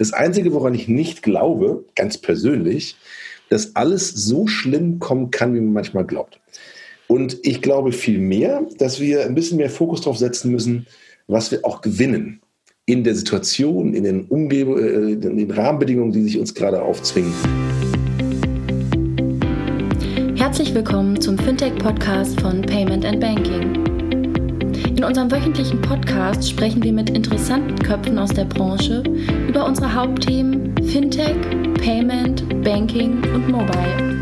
Das Einzige, woran ich nicht glaube, ganz persönlich, dass alles so schlimm kommen kann, wie man manchmal glaubt. Und ich glaube vielmehr, dass wir ein bisschen mehr Fokus darauf setzen müssen, was wir auch gewinnen in der Situation, in den, Umgeb äh, in den Rahmenbedingungen, die sich uns gerade aufzwingen. Herzlich willkommen zum Fintech-Podcast von Payment and Banking. In unserem wöchentlichen Podcast sprechen wir mit interessanten Köpfen aus der Branche über unsere Hauptthemen Fintech, Payment, Banking und Mobile.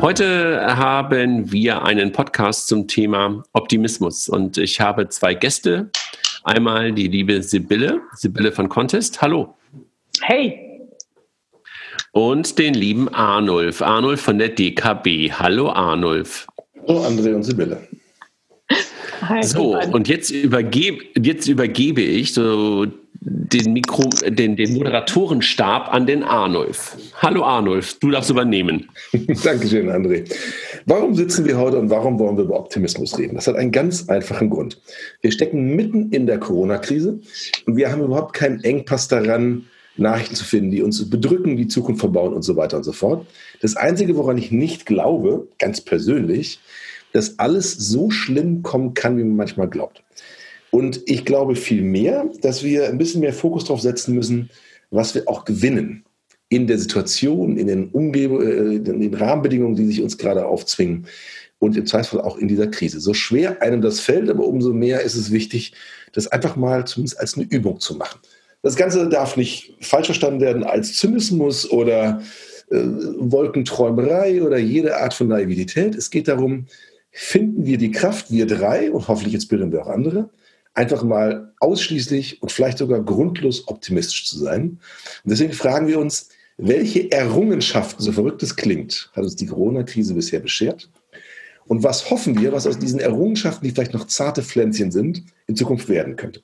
Heute haben wir einen Podcast zum Thema Optimismus und ich habe zwei Gäste. Einmal die liebe Sibylle, Sibylle von Contest. Hallo. Hey. Und den lieben Arnulf, Arnulf von der DKB. Hallo Arnulf. Hallo André und Sibylle. Hi, so, und jetzt übergebe, jetzt übergebe ich so den, Mikro, den, den Moderatorenstab an den Arnulf. Hallo Arnulf, du darfst übernehmen. Dankeschön, André. Warum sitzen wir heute und warum wollen wir über Optimismus reden? Das hat einen ganz einfachen Grund. Wir stecken mitten in der Corona-Krise und wir haben überhaupt keinen Engpass daran, Nachrichten zu finden, die uns bedrücken, die Zukunft verbauen und so weiter und so fort. Das Einzige, woran ich nicht glaube, ganz persönlich, dass alles so schlimm kommen kann, wie man manchmal glaubt. Und ich glaube vielmehr, dass wir ein bisschen mehr Fokus darauf setzen müssen, was wir auch gewinnen in der Situation, in den, Umgeb äh, in den Rahmenbedingungen, die sich uns gerade aufzwingen und im Zweifelsfall auch in dieser Krise. So schwer einem das fällt, aber umso mehr ist es wichtig, das einfach mal zumindest als eine Übung zu machen. Das Ganze darf nicht falsch verstanden werden als Zynismus oder äh, Wolkenträumerei oder jede Art von Naivität. Es geht darum, finden wir die Kraft, wir drei, und hoffentlich inspirieren wir auch andere, einfach mal ausschließlich und vielleicht sogar grundlos optimistisch zu sein. Und deswegen fragen wir uns, welche Errungenschaften, so verrückt es klingt, hat uns die Corona-Krise bisher beschert? Und was hoffen wir, was aus diesen Errungenschaften, die vielleicht noch zarte Pflänzchen sind, in Zukunft werden könnte?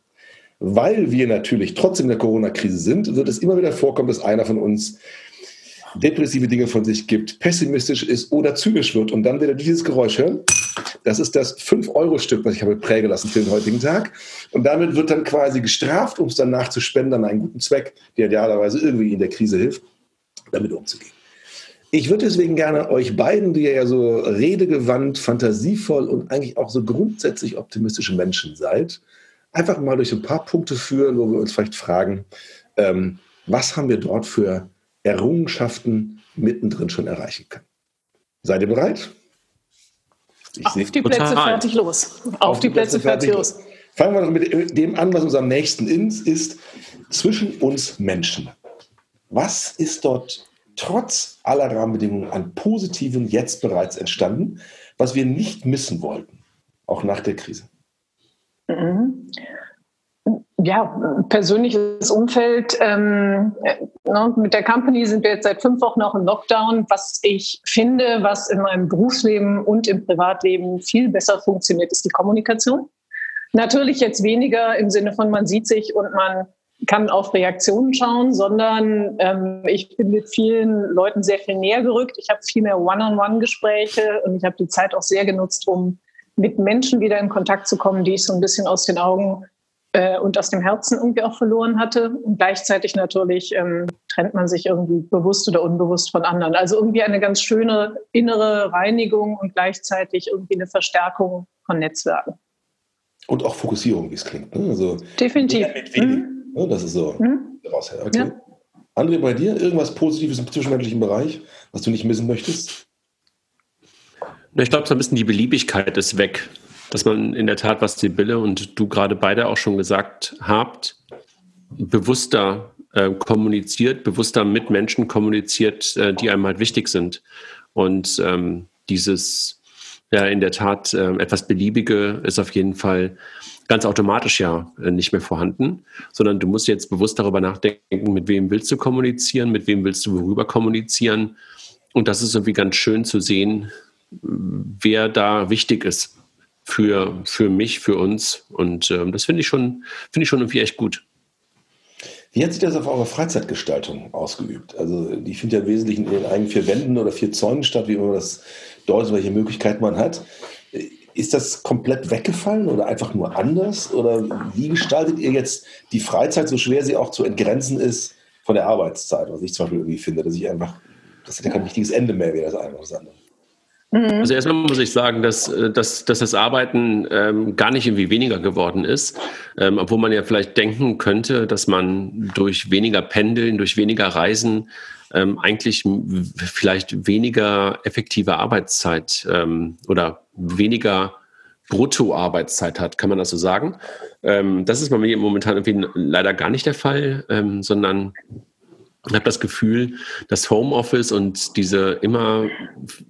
Weil wir natürlich trotzdem in der Corona-Krise sind, wird es immer wieder vorkommen, dass einer von uns depressive Dinge von sich gibt, pessimistisch ist oder zynisch wird und dann wieder dieses Geräusch hören. Das ist das 5-Euro-Stück, was ich habe prägen lassen für den heutigen Tag. Und damit wird dann quasi gestraft, um es danach zu spenden an einen guten Zweck, der idealerweise irgendwie in der Krise hilft, damit umzugehen. Ich würde deswegen gerne euch beiden, die ja so redegewandt, fantasievoll und eigentlich auch so grundsätzlich optimistische Menschen seid, einfach mal durch ein paar Punkte führen, wo wir uns vielleicht fragen, ähm, was haben wir dort für Errungenschaften mittendrin schon erreichen können. Seid ihr bereit? Ich Auf die Plätze total. fertig los. Auf, Auf die, die, Plätze, Plätze fertig los. los. Fangen wir doch mit dem an, was uns am nächsten ist, ist zwischen uns Menschen. Was ist dort trotz aller Rahmenbedingungen an Positiven jetzt bereits entstanden, was wir nicht missen wollten, auch nach der Krise? Mhm ja, persönliches Umfeld. Ähm, ne, mit der Company sind wir jetzt seit fünf Wochen auch im Lockdown. Was ich finde, was in meinem Berufsleben und im Privatleben viel besser funktioniert, ist die Kommunikation. Natürlich jetzt weniger im Sinne von, man sieht sich und man kann auf Reaktionen schauen, sondern ähm, ich bin mit vielen Leuten sehr viel näher gerückt. Ich habe viel mehr One-on-One-Gespräche und ich habe die Zeit auch sehr genutzt, um mit Menschen wieder in Kontakt zu kommen, die ich so ein bisschen aus den Augen äh, und aus dem Herzen irgendwie auch verloren hatte. Und gleichzeitig natürlich ähm, trennt man sich irgendwie bewusst oder unbewusst von anderen. Also irgendwie eine ganz schöne innere Reinigung und gleichzeitig irgendwie eine Verstärkung von Netzwerken. Und auch Fokussierung, wie es klingt. Ne? Also Definitiv. Mhm. Ne? Das ist so mhm. Okay. Ja. André, bei dir irgendwas Positives im zwischenmenschlichen Bereich, was du nicht missen möchtest? Ich glaube, so ein bisschen die Beliebigkeit ist weg dass man in der Tat, was Sibylle und du gerade beide auch schon gesagt habt, bewusster äh, kommuniziert, bewusster mit Menschen kommuniziert, äh, die einem halt wichtig sind. Und ähm, dieses, ja, in der Tat äh, etwas Beliebige ist auf jeden Fall ganz automatisch ja äh, nicht mehr vorhanden, sondern du musst jetzt bewusst darüber nachdenken, mit wem willst du kommunizieren, mit wem willst du worüber kommunizieren. Und das ist irgendwie ganz schön zu sehen, wer da wichtig ist für, für mich, für uns. Und ähm, das finde ich schon, finde ich schon irgendwie echt gut. Wie hat sich das auf eure Freizeitgestaltung ausgeübt? Also die findet ja im Wesentlichen in den eigenen vier Wänden oder vier Zäunen statt, wie immer das deutet, welche Möglichkeiten man hat. Ist das komplett weggefallen oder einfach nur anders? Oder wie gestaltet ihr jetzt die Freizeit, so schwer sie auch zu entgrenzen ist von der Arbeitszeit? Was ich zum Beispiel irgendwie finde, dass ich einfach, das ist ja kein wichtiges Ende mehr wie das eine oder das andere. Mhm. Also erstmal muss ich sagen, dass, äh, dass, dass das Arbeiten ähm, gar nicht irgendwie weniger geworden ist, ähm, obwohl man ja vielleicht denken könnte, dass man durch weniger Pendeln, durch weniger Reisen ähm, eigentlich vielleicht weniger effektive Arbeitszeit ähm, oder weniger Bruttoarbeitszeit hat. Kann man das so sagen? Ähm, das ist bei mir momentan irgendwie leider gar nicht der Fall, ähm, sondern ich habe das Gefühl, dass Homeoffice und diese immer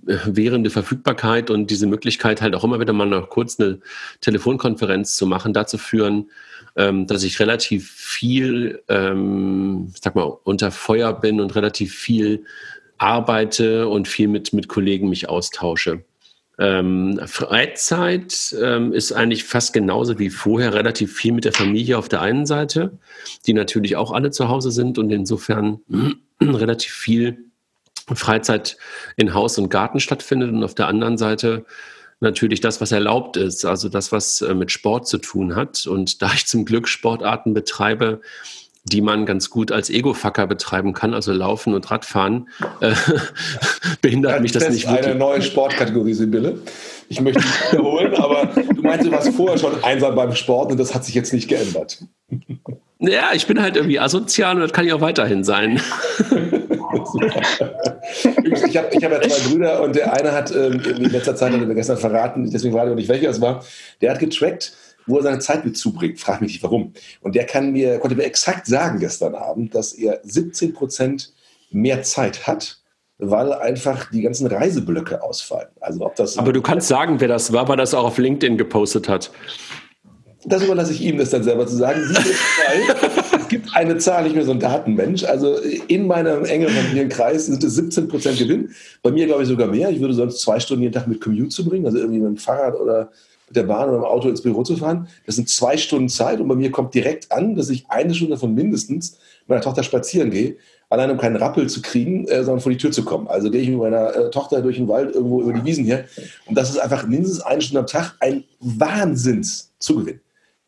währende Verfügbarkeit und diese Möglichkeit halt auch immer wieder mal noch kurz eine Telefonkonferenz zu machen, dazu führen, ähm, dass ich relativ viel, ähm, sag mal, unter Feuer bin und relativ viel arbeite und viel mit, mit Kollegen mich austausche. Ähm, Freizeit ähm, ist eigentlich fast genauso wie vorher relativ viel mit der Familie auf der einen Seite, die natürlich auch alle zu Hause sind und insofern relativ viel Freizeit in Haus und Garten stattfindet und auf der anderen Seite natürlich das, was erlaubt ist, also das, was äh, mit Sport zu tun hat. Und da ich zum Glück Sportarten betreibe, die man ganz gut als Ego-Fucker betreiben kann, also Laufen und Radfahren, äh, behindert ja, mich das nicht wirklich. Eine neue Sportkategorie, Sibylle. Ich möchte nicht wiederholen, aber du meinst, du warst vorher schon einsam beim Sport und das hat sich jetzt nicht geändert. Ja, ich bin halt irgendwie asozial und das kann ich auch weiterhin sein. ich habe ich hab ja zwei Brüder und der eine hat ähm, in letzter Zeit, hat er mir gestern verraten, deswegen war ich nicht welcher es war, der hat getrackt, wo er seine Zeit mit zubringt. Frag mich nicht warum. Und der kann mir, konnte mir exakt sagen gestern Abend, dass er 17 Prozent mehr Zeit hat, weil einfach die ganzen Reiseblöcke ausfallen. Also ob das Aber du kannst sagen, wer das war, weil das auch auf LinkedIn gepostet hat. Das überlasse ich ihm, das dann selber zu sagen. es gibt eine Zahl, nicht mehr so ein Datenmensch. Also in meinem engen Familienkreis sind es 17 Prozent Gewinn. Bei mir glaube ich sogar mehr. Ich würde sonst zwei Stunden jeden Tag mit Commute zu bringen, also irgendwie mit dem Fahrrad oder mit der Bahn oder dem Auto ins Büro zu fahren. Das sind zwei Stunden Zeit und bei mir kommt direkt an, dass ich eine Stunde davon mindestens meiner Tochter spazieren gehe, allein um keinen Rappel zu kriegen, äh, sondern vor die Tür zu kommen. Also gehe ich mit meiner äh, Tochter durch den Wald irgendwo über die Wiesen hier und das ist einfach mindestens eine Stunde am Tag ein Wahnsinnszugewinn.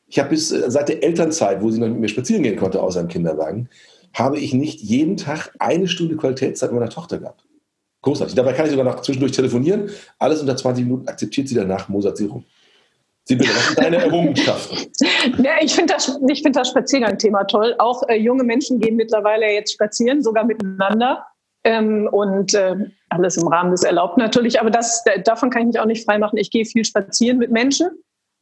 Ich habe bis äh, seit der Elternzeit, wo sie noch mit mir spazieren gehen konnte, außer im Kinderwagen, habe ich nicht jeden Tag eine Stunde Qualitätszeit mit meiner Tochter gehabt. Großartig. Dabei kann ich sogar noch zwischendurch telefonieren. Alles unter 20 Minuten akzeptiert sie danach, mosert sie rum. Was sind deine Errungenschaften? Ja, ich finde das, find das Spaziergang-Thema toll. Auch äh, junge Menschen gehen mittlerweile jetzt spazieren, sogar miteinander. Ähm, und äh, alles im Rahmen des Erlaubten natürlich. Aber das, davon kann ich mich auch nicht freimachen. Ich gehe viel spazieren mit Menschen.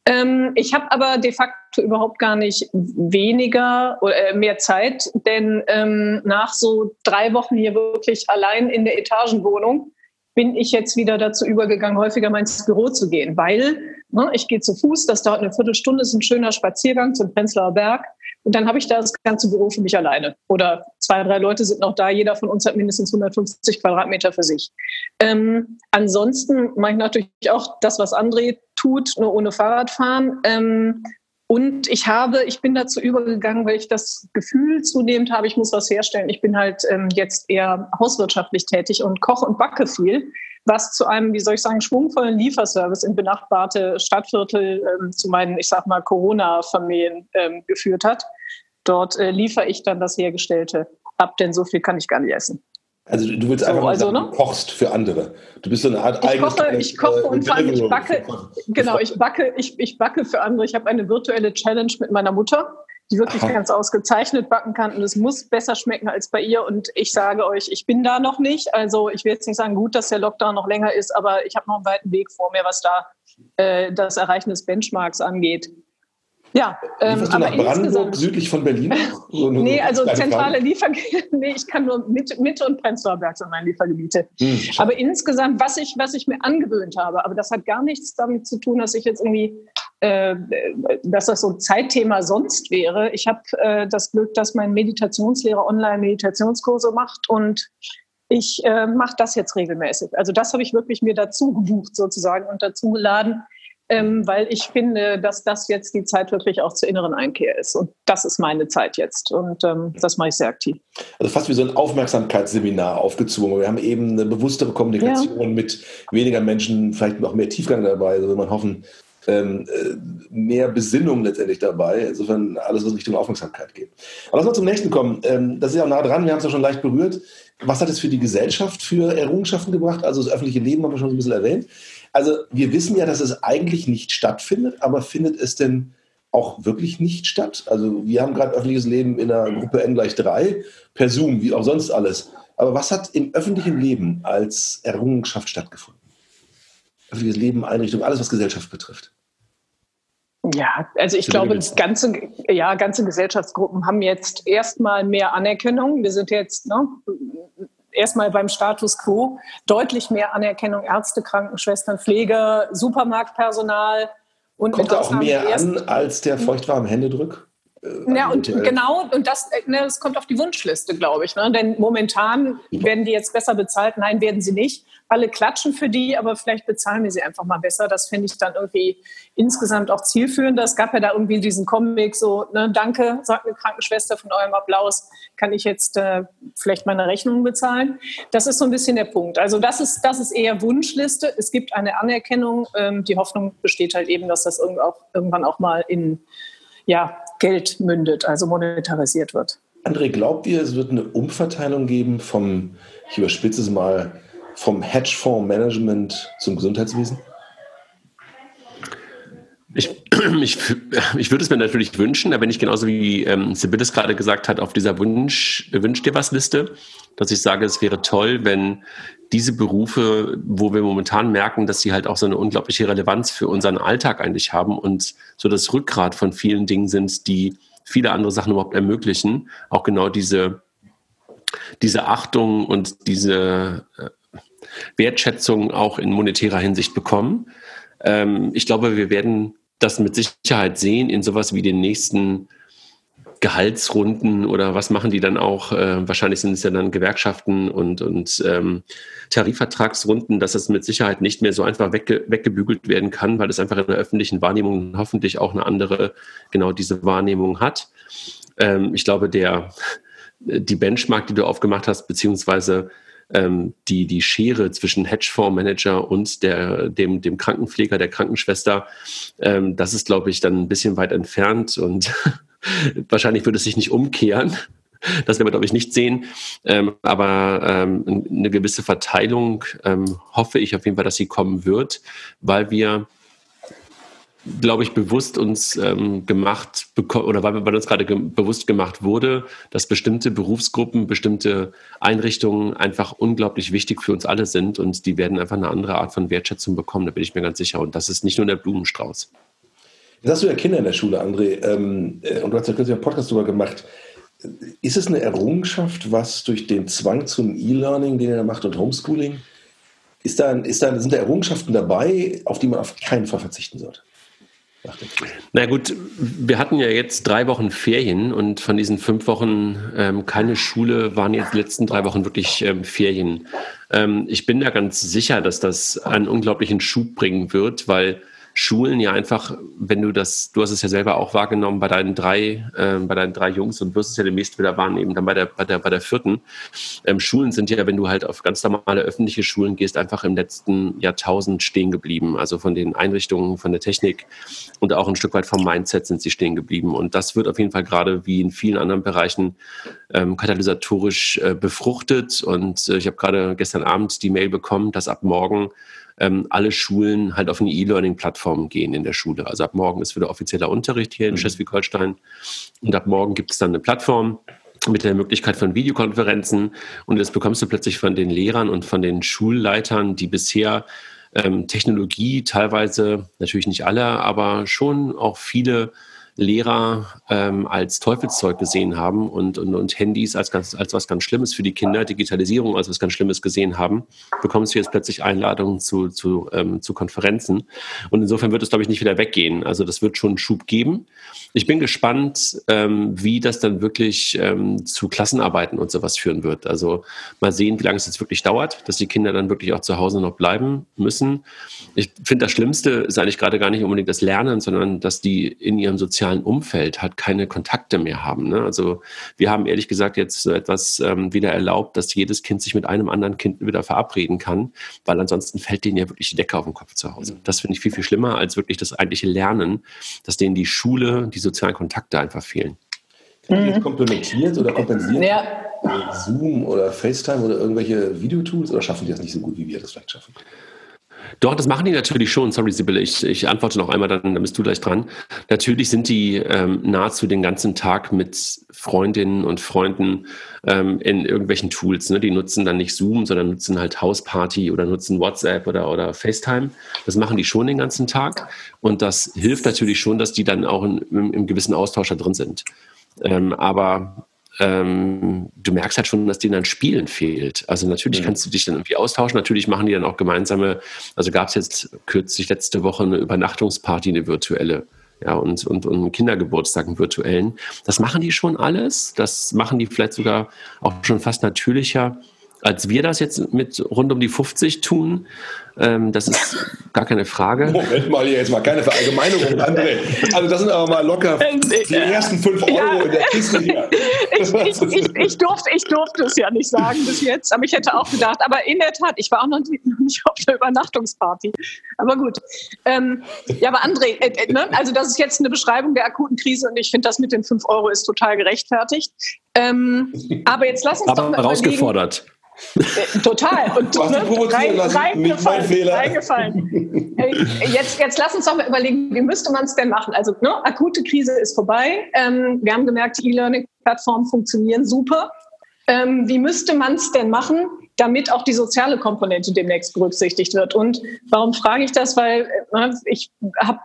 Ähm, ich habe aber de facto überhaupt gar nicht weniger oder äh, mehr Zeit, denn ähm, nach so drei Wochen hier wirklich allein in der Etagenwohnung bin ich jetzt wieder dazu übergegangen, häufiger mal ins Büro zu gehen, weil ne, ich gehe zu Fuß, das dauert eine Viertelstunde, ist ein schöner Spaziergang zum Prenzlauer Berg und dann habe ich da das ganze Büro für mich alleine. Oder zwei, drei Leute sind noch da, jeder von uns hat mindestens 150 Quadratmeter für sich. Ähm, ansonsten mache ich natürlich auch das, was André tut, nur ohne Fahrradfahren. Ähm, und ich habe, ich bin dazu übergegangen, weil ich das Gefühl zunehmend habe, ich muss was herstellen. Ich bin halt ähm, jetzt eher hauswirtschaftlich tätig und koche und backe viel, was zu einem, wie soll ich sagen, schwungvollen Lieferservice in benachbarte Stadtviertel ähm, zu meinen, ich sag mal, Corona-Familien ähm, geführt hat. Dort äh, liefere ich dann das Hergestellte ab, denn so viel kann ich gar nicht essen. Also du willst einfach so, also, sagen, ne? du kochst für andere. Du bist so eine Art ich koche, ich koche äh, und vor allem ich backe. Genau, ich backe, ich, ich backe für andere. Ich habe eine virtuelle Challenge mit meiner Mutter, die wirklich Aha. ganz ausgezeichnet backen kann und es muss besser schmecken als bei ihr. Und ich sage euch, ich bin da noch nicht. Also ich will jetzt nicht sagen, gut, dass der Lockdown noch länger ist, aber ich habe noch einen weiten Weg vor mir, was da äh, das Erreichen des Benchmarks angeht. Ja, ähm, aber nach Brandenburg südlich von Berlin? So nee, also zentrale Liefergebiete, nee, ich kann nur Mitte, Mitte und Prenzlauer Berg sind meine Liefergebiete. Hm, aber insgesamt, was ich, was ich mir angewöhnt habe, aber das hat gar nichts damit zu tun, dass ich jetzt irgendwie, äh, dass das so ein Zeitthema sonst wäre. Ich habe äh, das Glück, dass mein Meditationslehrer Online-Meditationskurse macht und ich äh, mache das jetzt regelmäßig. Also das habe ich wirklich mir dazu gebucht sozusagen und dazu geladen ähm, weil ich finde, dass das jetzt die Zeit wirklich auch zur inneren Einkehr ist. Und das ist meine Zeit jetzt. Und ähm, das mache ich sehr aktiv. Also fast wie so ein Aufmerksamkeitsseminar aufgezwungen. Wir haben eben eine bewusstere Kommunikation ja. mit weniger Menschen, vielleicht noch mehr Tiefgang dabei, so will man hoffen, ähm, äh, mehr Besinnung letztendlich dabei. Insofern alles, was Richtung Aufmerksamkeit geht. Aber lass mal zum nächsten kommen. Ähm, das ist ja auch nah dran, wir haben es ja schon leicht berührt. Was hat es für die Gesellschaft für Errungenschaften gebracht? Also das öffentliche Leben haben wir schon so ein bisschen erwähnt. Also wir wissen ja, dass es eigentlich nicht stattfindet, aber findet es denn auch wirklich nicht statt? Also wir haben gerade öffentliches Leben in der Gruppe N gleich 3, per Zoom, wie auch sonst alles. Aber was hat im öffentlichen Leben als Errungenschaft stattgefunden? öffentliches Leben, Einrichtungen, alles, was Gesellschaft betrifft. Ja, also ich glaube, ganze, ja, ganze Gesellschaftsgruppen haben jetzt erstmal mehr Anerkennung. Wir sind jetzt ne, erstmal beim Status quo deutlich mehr Anerkennung. Ärzte, Krankenschwestern, Pfleger, Supermarktpersonal. Und Kommt da auch mehr an als der feuchtwarme Händedrück? Äh, ja, und genau, und das, ne, das kommt auf die Wunschliste, glaube ich. Ne? Denn momentan werden die jetzt besser bezahlt. Nein, werden sie nicht alle klatschen für die, aber vielleicht bezahlen wir sie einfach mal besser. Das finde ich dann irgendwie insgesamt auch zielführend. Es gab ja da irgendwie diesen Comic so, ne, danke, sagt eine Krankenschwester von eurem Applaus, kann ich jetzt äh, vielleicht meine Rechnung bezahlen? Das ist so ein bisschen der Punkt. Also das ist, das ist eher Wunschliste. Es gibt eine Anerkennung. Ähm, die Hoffnung besteht halt eben, dass das irgendwann auch mal in ja, Geld mündet, also monetarisiert wird. André, glaubt ihr, es wird eine Umverteilung geben vom, ich überspitze es mal, vom Hedgefonds-Management zum Gesundheitswesen? Ich, ich, ich würde es mir natürlich wünschen, aber nicht genauso wie ähm, Sibylle es gerade gesagt hat, auf dieser Wunsch, Wünsch dir was Liste, dass ich sage, es wäre toll, wenn diese Berufe, wo wir momentan merken, dass sie halt auch so eine unglaubliche Relevanz für unseren Alltag eigentlich haben und so das Rückgrat von vielen Dingen sind, die viele andere Sachen überhaupt ermöglichen, auch genau diese, diese Achtung und diese äh, Wertschätzung auch in monetärer Hinsicht bekommen. Ähm, ich glaube, wir werden das mit Sicherheit sehen in sowas wie den nächsten Gehaltsrunden oder was machen die dann auch? Äh, wahrscheinlich sind es ja dann Gewerkschaften und, und ähm, Tarifvertragsrunden, dass es mit Sicherheit nicht mehr so einfach wegge weggebügelt werden kann, weil es einfach in der öffentlichen Wahrnehmung hoffentlich auch eine andere, genau diese Wahrnehmung hat. Ähm, ich glaube, der, die Benchmark, die du aufgemacht hast, beziehungsweise ähm, die, die Schere zwischen Hedgefondsmanager und der, dem, dem Krankenpfleger, der Krankenschwester, ähm, das ist, glaube ich, dann ein bisschen weit entfernt und wahrscheinlich würde es sich nicht umkehren. Das werden wir, glaube ich, nicht sehen. Ähm, aber ähm, eine gewisse Verteilung ähm, hoffe ich auf jeden Fall, dass sie kommen wird, weil wir glaube ich, bewusst uns ähm, gemacht oder weil, weil uns gerade ge bewusst gemacht wurde, dass bestimmte Berufsgruppen, bestimmte Einrichtungen einfach unglaublich wichtig für uns alle sind und die werden einfach eine andere Art von Wertschätzung bekommen, da bin ich mir ganz sicher. Und das ist nicht nur der Blumenstrauß. Jetzt hast du ja Kinder in der Schule, André, ähm, äh, und du hast ja kürzlich einen Podcast darüber gemacht. Ist es eine Errungenschaft, was durch den Zwang zum E-Learning, den er macht und Homeschooling, ist da, ist da, sind da Errungenschaften dabei, auf die man auf keinen Fall verzichten sollte? Na gut, wir hatten ja jetzt drei Wochen Ferien und von diesen fünf Wochen ähm, keine Schule waren jetzt die letzten drei Wochen wirklich ähm, Ferien. Ähm, ich bin da ganz sicher, dass das einen unglaublichen Schub bringen wird, weil Schulen ja einfach, wenn du das, du hast es ja selber auch wahrgenommen bei deinen drei, äh, bei deinen drei Jungs und wirst es ja demnächst wieder wahrnehmen, dann bei der, bei der, bei der vierten. Ähm, Schulen sind ja, wenn du halt auf ganz normale öffentliche Schulen gehst, einfach im letzten Jahrtausend stehen geblieben. Also von den Einrichtungen, von der Technik und auch ein Stück weit vom Mindset sind sie stehen geblieben. Und das wird auf jeden Fall gerade wie in vielen anderen Bereichen ähm, katalysatorisch äh, befruchtet. Und äh, ich habe gerade gestern Abend die Mail bekommen, dass ab morgen ähm, alle Schulen halt auf eine E-Learning-Plattform gehen in der Schule. Also ab morgen ist wieder offizieller Unterricht hier in mhm. Schleswig-Holstein und ab morgen gibt es dann eine Plattform mit der Möglichkeit von Videokonferenzen und das bekommst du plötzlich von den Lehrern und von den Schulleitern, die bisher ähm, Technologie teilweise, natürlich nicht alle, aber schon auch viele Lehrer ähm, als Teufelszeug gesehen haben und, und, und Handys als, ganz, als was ganz Schlimmes für die Kinder, Digitalisierung als was ganz Schlimmes gesehen haben, bekommst du jetzt plötzlich Einladungen zu, zu, ähm, zu Konferenzen. Und insofern wird es, glaube ich, nicht wieder weggehen. Also das wird schon einen Schub geben. Ich bin gespannt, ähm, wie das dann wirklich ähm, zu Klassenarbeiten und sowas führen wird. Also mal sehen, wie lange es jetzt wirklich dauert, dass die Kinder dann wirklich auch zu Hause noch bleiben müssen. Ich finde, das Schlimmste ist eigentlich gerade gar nicht unbedingt das Lernen, sondern dass die in ihrem sozialen Umfeld halt keine Kontakte mehr haben. Ne? Also wir haben ehrlich gesagt jetzt so etwas ähm, wieder erlaubt, dass jedes Kind sich mit einem anderen Kind wieder verabreden kann, weil ansonsten fällt denen ja wirklich die Decke auf den Kopf zu Hause. Das finde ich viel, viel schlimmer als wirklich das eigentliche Lernen, dass denen die Schule, die sozialen Kontakte einfach fehlen. Mhm. Komplementiert oder kompensiert? Ja. Zoom oder FaceTime oder irgendwelche Videotools oder schaffen die das nicht so gut, wie wir das vielleicht schaffen? Doch, das machen die natürlich schon. Sorry, Sibylle, ich, ich antworte noch einmal, dann, dann bist du gleich dran. Natürlich sind die ähm, nahezu den ganzen Tag mit Freundinnen und Freunden ähm, in irgendwelchen Tools. Ne? Die nutzen dann nicht Zoom, sondern nutzen halt Hausparty oder nutzen WhatsApp oder, oder FaceTime. Das machen die schon den ganzen Tag. Und das hilft natürlich schon, dass die dann auch in, im, im gewissen Austausch da drin sind. Ähm, aber ähm, du merkst halt schon, dass denen dann Spielen fehlt. Also natürlich ja. kannst du dich dann irgendwie austauschen. Natürlich machen die dann auch gemeinsame, also gab es jetzt kürzlich letzte Woche eine Übernachtungsparty, eine virtuelle. Ja, und, und, und einen Kindergeburtstag, einen virtuellen. Das machen die schon alles. Das machen die vielleicht sogar auch schon fast natürlicher als wir das jetzt mit rund um die 50 tun, ähm, das ist gar keine Frage. Moment mal, hier jetzt mal keine Verallgemeinerung, André. Also das sind aber mal locker die ersten 5 Euro ja. in der Kiste hier. Ich, ich, ich, ich, durfte, ich durfte es ja nicht sagen bis jetzt, aber ich hätte auch gedacht, aber in der Tat, ich war auch noch nicht, auf der Übernachtungsparty. Aber gut. Ähm, ja, aber André, äh, äh, ne? also das ist jetzt eine Beschreibung der akuten Krise und ich finde, das mit den 5 Euro ist total gerechtfertigt. Ähm, aber jetzt lass uns aber doch mal herausgefordert. Äh, total. Und du, ne, rein, reingefallen. reingefallen. Jetzt, jetzt lass uns doch mal überlegen, wie müsste man es denn machen? Also ne, akute Krise ist vorbei. Ähm, wir haben gemerkt, die E-Learning-Plattformen funktionieren super. Ähm, wie müsste man es denn machen, damit auch die soziale Komponente demnächst berücksichtigt wird? Und warum frage ich das? Weil äh, ich habe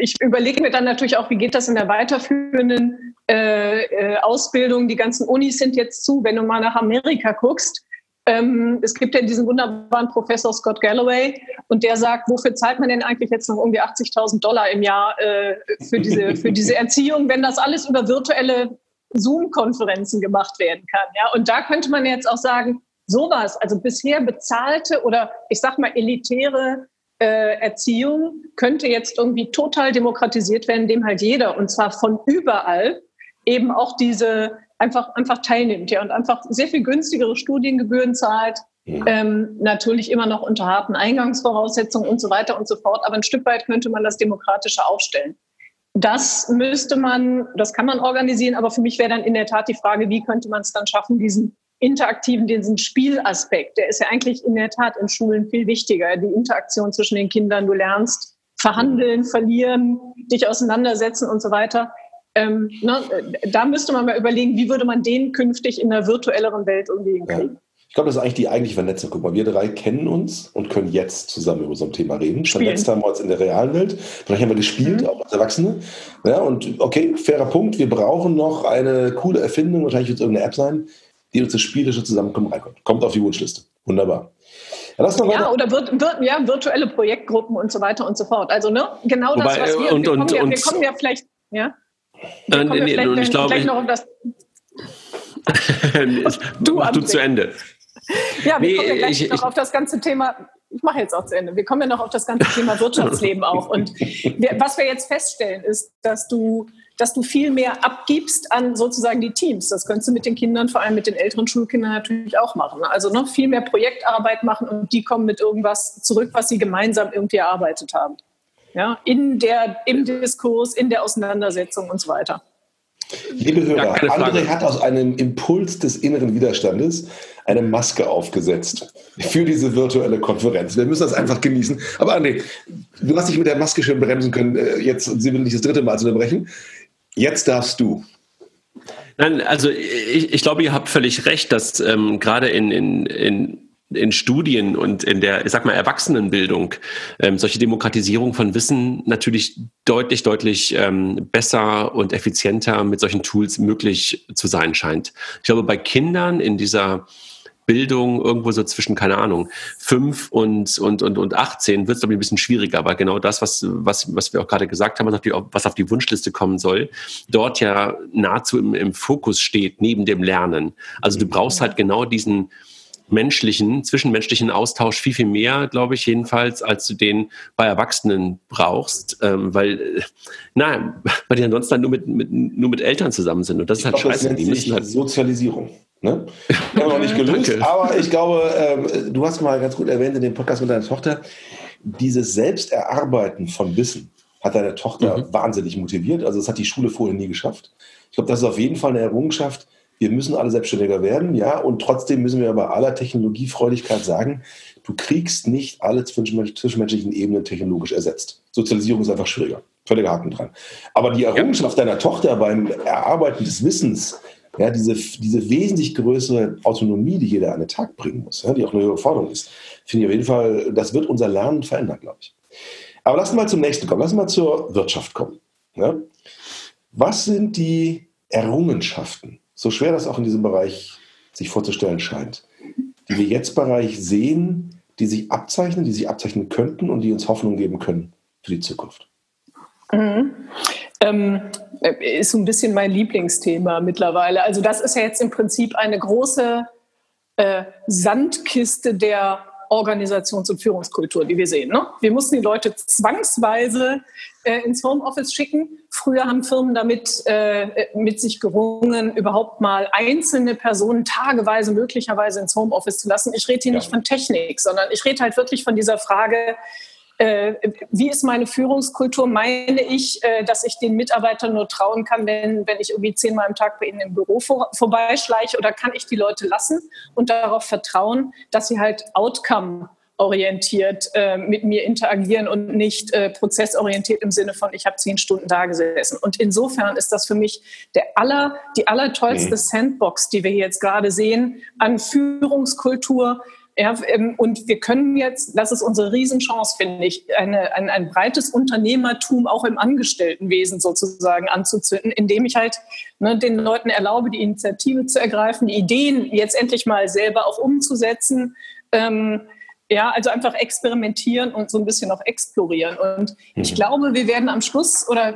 ich überlege mir dann natürlich auch, wie geht das in der weiterführenden äh, äh, Ausbildung? Die ganzen Unis sind jetzt zu. Wenn du mal nach Amerika guckst, ähm, es gibt ja diesen wunderbaren Professor Scott Galloway und der sagt, wofür zahlt man denn eigentlich jetzt noch irgendwie 80.000 Dollar im Jahr äh, für, diese, für diese Erziehung, wenn das alles über virtuelle Zoom-Konferenzen gemacht werden kann. Ja? Und da könnte man jetzt auch sagen, sowas, also bisher bezahlte oder ich sag mal elitäre äh, Erziehung könnte jetzt irgendwie total demokratisiert werden, indem halt jeder und zwar von überall eben auch diese einfach, einfach teilnimmt ja, und einfach sehr viel günstigere Studiengebühren zahlt, ja. ähm, natürlich immer noch unter harten Eingangsvoraussetzungen und so weiter und so fort. Aber ein Stück weit könnte man das demokratischer aufstellen. Das müsste man, das kann man organisieren, aber für mich wäre dann in der Tat die Frage, wie könnte man es dann schaffen, diesen interaktiven, diesen Spielaspekt, der ist ja eigentlich in der Tat in Schulen viel wichtiger. Die Interaktion zwischen den Kindern, du lernst verhandeln, verlieren, dich auseinandersetzen und so weiter. Ähm, ne, da müsste man mal überlegen, wie würde man den künftig in einer virtuelleren Welt irgendwie kriegen. Ja. Ich glaube, das ist eigentlich die eigentliche Vernetzung. Guck mal, wir drei kennen uns und können jetzt zusammen über so ein Thema reden. Spielen. Vernetzt haben wir uns in der realen Welt. Vielleicht haben wir gespielt, mhm. auch als Erwachsene. Ja, und okay, fairer Punkt. Wir brauchen noch eine coole Erfindung. Wahrscheinlich wird es irgendeine App sein, die uns das spielische Zusammenkommen reinkommt. Kommt auf die Wunschliste. Wunderbar. Ja, ja oder wird, wird, ja, virtuelle Projektgruppen und so weiter und so fort. Also ne, genau Wobei, das, was wir, und, wir, kommen und, ja, wir kommen ja vielleicht, ja. Äh, nee, nee, und ich glaube, noch um das du, mach du zu Ende. Ja, wir nee, kommen ja gleich ich, noch ich, auf das ganze Thema. Ich mache jetzt auch zu Ende. Wir kommen ja noch auf das ganze Thema Wirtschaftsleben auch. Und wir, was wir jetzt feststellen, ist, dass du, dass du viel mehr abgibst an sozusagen die Teams. Das könntest du mit den Kindern, vor allem mit den älteren Schulkindern natürlich auch machen. Also noch viel mehr Projektarbeit machen und die kommen mit irgendwas zurück, was sie gemeinsam irgendwie erarbeitet haben ja, in der, im Diskurs, in der Auseinandersetzung und so weiter. Liebe Hörer, André hat aus einem Impuls des inneren Widerstandes eine Maske aufgesetzt für diese virtuelle Konferenz. Wir müssen das einfach genießen. Aber André, du hast dich mit der Maske schön bremsen können. Äh, jetzt, sie will nicht das dritte Mal zu unterbrechen. Jetzt darfst du. Nein, also ich, ich glaube, ihr habt völlig recht, dass ähm, gerade in, in, in in Studien und in der, ich sag mal, Erwachsenenbildung ähm, solche Demokratisierung von Wissen natürlich deutlich, deutlich ähm, besser und effizienter mit solchen Tools möglich zu sein scheint. Ich glaube, bei Kindern in dieser Bildung irgendwo so zwischen, keine Ahnung, fünf und, und, und, und 18 wird es, glaube ich, ein bisschen schwieriger, weil genau das, was, was, was wir auch gerade gesagt haben, was auf, die, was auf die Wunschliste kommen soll, dort ja nahezu im, im Fokus steht, neben dem Lernen. Also du brauchst halt genau diesen, menschlichen, zwischenmenschlichen Austausch viel, viel mehr, glaube ich, jedenfalls, als du den bei Erwachsenen brauchst, ähm, weil, äh, na, weil die ansonsten halt nur mit, mit, nur mit Eltern zusammen sind. Und das ist halt glaub, scheiße. Das die müssen halt Sozialisierung. Ne? Haben wir noch nicht gelöst, aber ich glaube, ähm, du hast mal ganz gut erwähnt in dem Podcast mit deiner Tochter, dieses Selbsterarbeiten von Wissen hat deine Tochter mhm. wahnsinnig motiviert. Also das hat die Schule vorher nie geschafft. Ich glaube, das ist auf jeden Fall eine Errungenschaft, wir müssen alle selbstständiger werden, ja, und trotzdem müssen wir bei aller Technologiefreudigkeit sagen, du kriegst nicht alle zwischenmenschlichen Ebenen technologisch ersetzt. Sozialisierung ist einfach schwieriger. Völliger Haken dran. Aber die Errungenschaft deiner Tochter beim Erarbeiten des Wissens, ja, diese, diese wesentlich größere Autonomie, die jeder an den Tag bringen muss, ja, die auch eine höhere Forderung ist, finde ich auf jeden Fall, das wird unser Lernen verändern, glaube ich. Aber lass mal zum nächsten kommen. Lass mal zur Wirtschaft kommen. Ja. Was sind die Errungenschaften so schwer das auch in diesem Bereich sich vorzustellen scheint, die wir jetzt Bereich sehen, die sich abzeichnen, die sich abzeichnen könnten und die uns Hoffnung geben können für die Zukunft. Mhm. Ähm, ist so ein bisschen mein Lieblingsthema mittlerweile. Also das ist ja jetzt im Prinzip eine große äh, Sandkiste der Organisations- und Führungskultur, die wir sehen. Ne? Wir mussten die Leute zwangsweise äh, ins Homeoffice schicken. Früher haben Firmen damit äh, mit sich gerungen, überhaupt mal einzelne Personen tageweise möglicherweise ins Homeoffice zu lassen. Ich rede hier ja. nicht von Technik, sondern ich rede halt wirklich von dieser Frage, äh, wie ist meine Führungskultur? Meine ich, äh, dass ich den Mitarbeitern nur trauen kann, wenn, wenn ich irgendwie zehnmal am Tag bei ihnen im Büro vor, vorbeischleiche? Oder kann ich die Leute lassen und darauf vertrauen, dass sie halt Outcome orientiert äh, mit mir interagieren und nicht äh, prozessorientiert im Sinne von, ich habe zehn Stunden da gesessen. Und insofern ist das für mich der aller, die allertollste mhm. Sandbox, die wir hier jetzt gerade sehen, an Führungskultur, ja, ähm, und wir können jetzt, das ist unsere Riesenchance, finde ich, eine, ein, ein breites Unternehmertum auch im Angestelltenwesen sozusagen anzuzünden, indem ich halt ne, den Leuten erlaube, die Initiative zu ergreifen, die Ideen jetzt endlich mal selber auch umzusetzen. Ähm, ja, also einfach experimentieren und so ein bisschen auch explorieren. Und ich mhm. glaube, wir werden am Schluss oder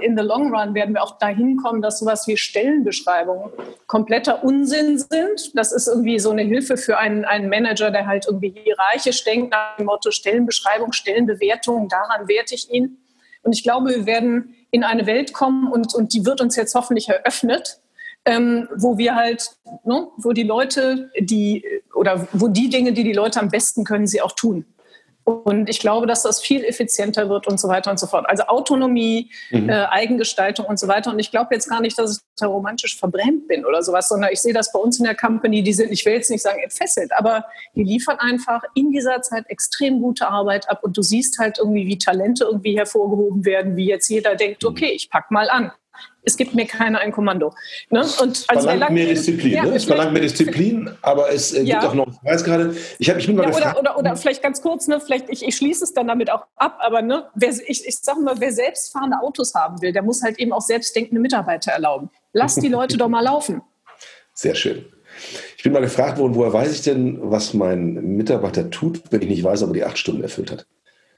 in the long run werden wir auch dahin kommen, dass sowas wie Stellenbeschreibungen kompletter Unsinn sind. Das ist irgendwie so eine Hilfe für einen, einen Manager, der halt irgendwie hierarchisch denkt nach dem Motto Stellenbeschreibung, Stellenbewertung, daran werte ich ihn. Und ich glaube, wir werden in eine Welt kommen und, und die wird uns jetzt hoffentlich eröffnet, ähm, wo wir halt, ne, wo die Leute, die oder wo die Dinge, die die Leute am besten können, sie auch tun. Und ich glaube, dass das viel effizienter wird und so weiter und so fort. Also Autonomie, mhm. äh, Eigengestaltung und so weiter. Und ich glaube jetzt gar nicht, dass ich da romantisch verbrennt bin oder sowas, sondern ich sehe das bei uns in der Company, die sind, ich will jetzt nicht sagen entfesselt, aber die liefern einfach in dieser Zeit extrem gute Arbeit ab. Und du siehst halt irgendwie, wie Talente irgendwie hervorgehoben werden, wie jetzt jeder denkt, mhm. okay, ich pack mal an es gibt mir keiner ein Kommando. Ne? Und also verlangt mehr Disziplin. Ja, ne? Es verlangt mehr Disziplin, aber es äh, ja. gibt auch noch, ich weiß gerade, ich, hab, ich bin mal ja, gefragt. Oder, oder, oder vielleicht ganz kurz, ne, vielleicht, ich, ich schließe es dann damit auch ab, aber ne, wer, ich, ich sage mal, wer selbstfahrende Autos haben will, der muss halt eben auch selbstdenkende Mitarbeiter erlauben. Lass die Leute doch mal laufen. Sehr schön. Ich bin mal gefragt worden, woher weiß ich denn, was mein Mitarbeiter tut, wenn ich nicht weiß, ob er die acht Stunden erfüllt hat?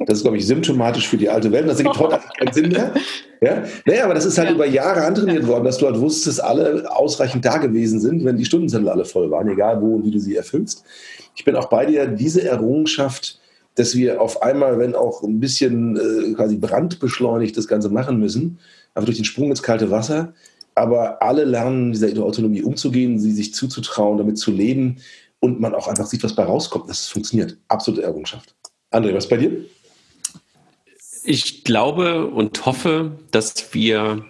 Das ist, glaube ich, symptomatisch für die alte Welt. Das ergibt heute keinen Sinn mehr. Ja? Naja, aber das ist halt ja. über Jahre antrainiert worden, dass du halt wusstest, dass alle ausreichend da gewesen sind, wenn die Stundenzettel alle voll waren, egal wo und wie du sie erfüllst. Ich bin auch bei dir, diese Errungenschaft, dass wir auf einmal, wenn auch ein bisschen äh, quasi brandbeschleunigt das Ganze machen müssen, einfach durch den Sprung ins kalte Wasser, aber alle lernen, dieser Autonomie umzugehen, sie sich zuzutrauen, damit zu leben und man auch einfach sieht, was bei rauskommt, dass es funktioniert. Absolute Errungenschaft. André, was bei dir? Ich glaube und hoffe, dass wir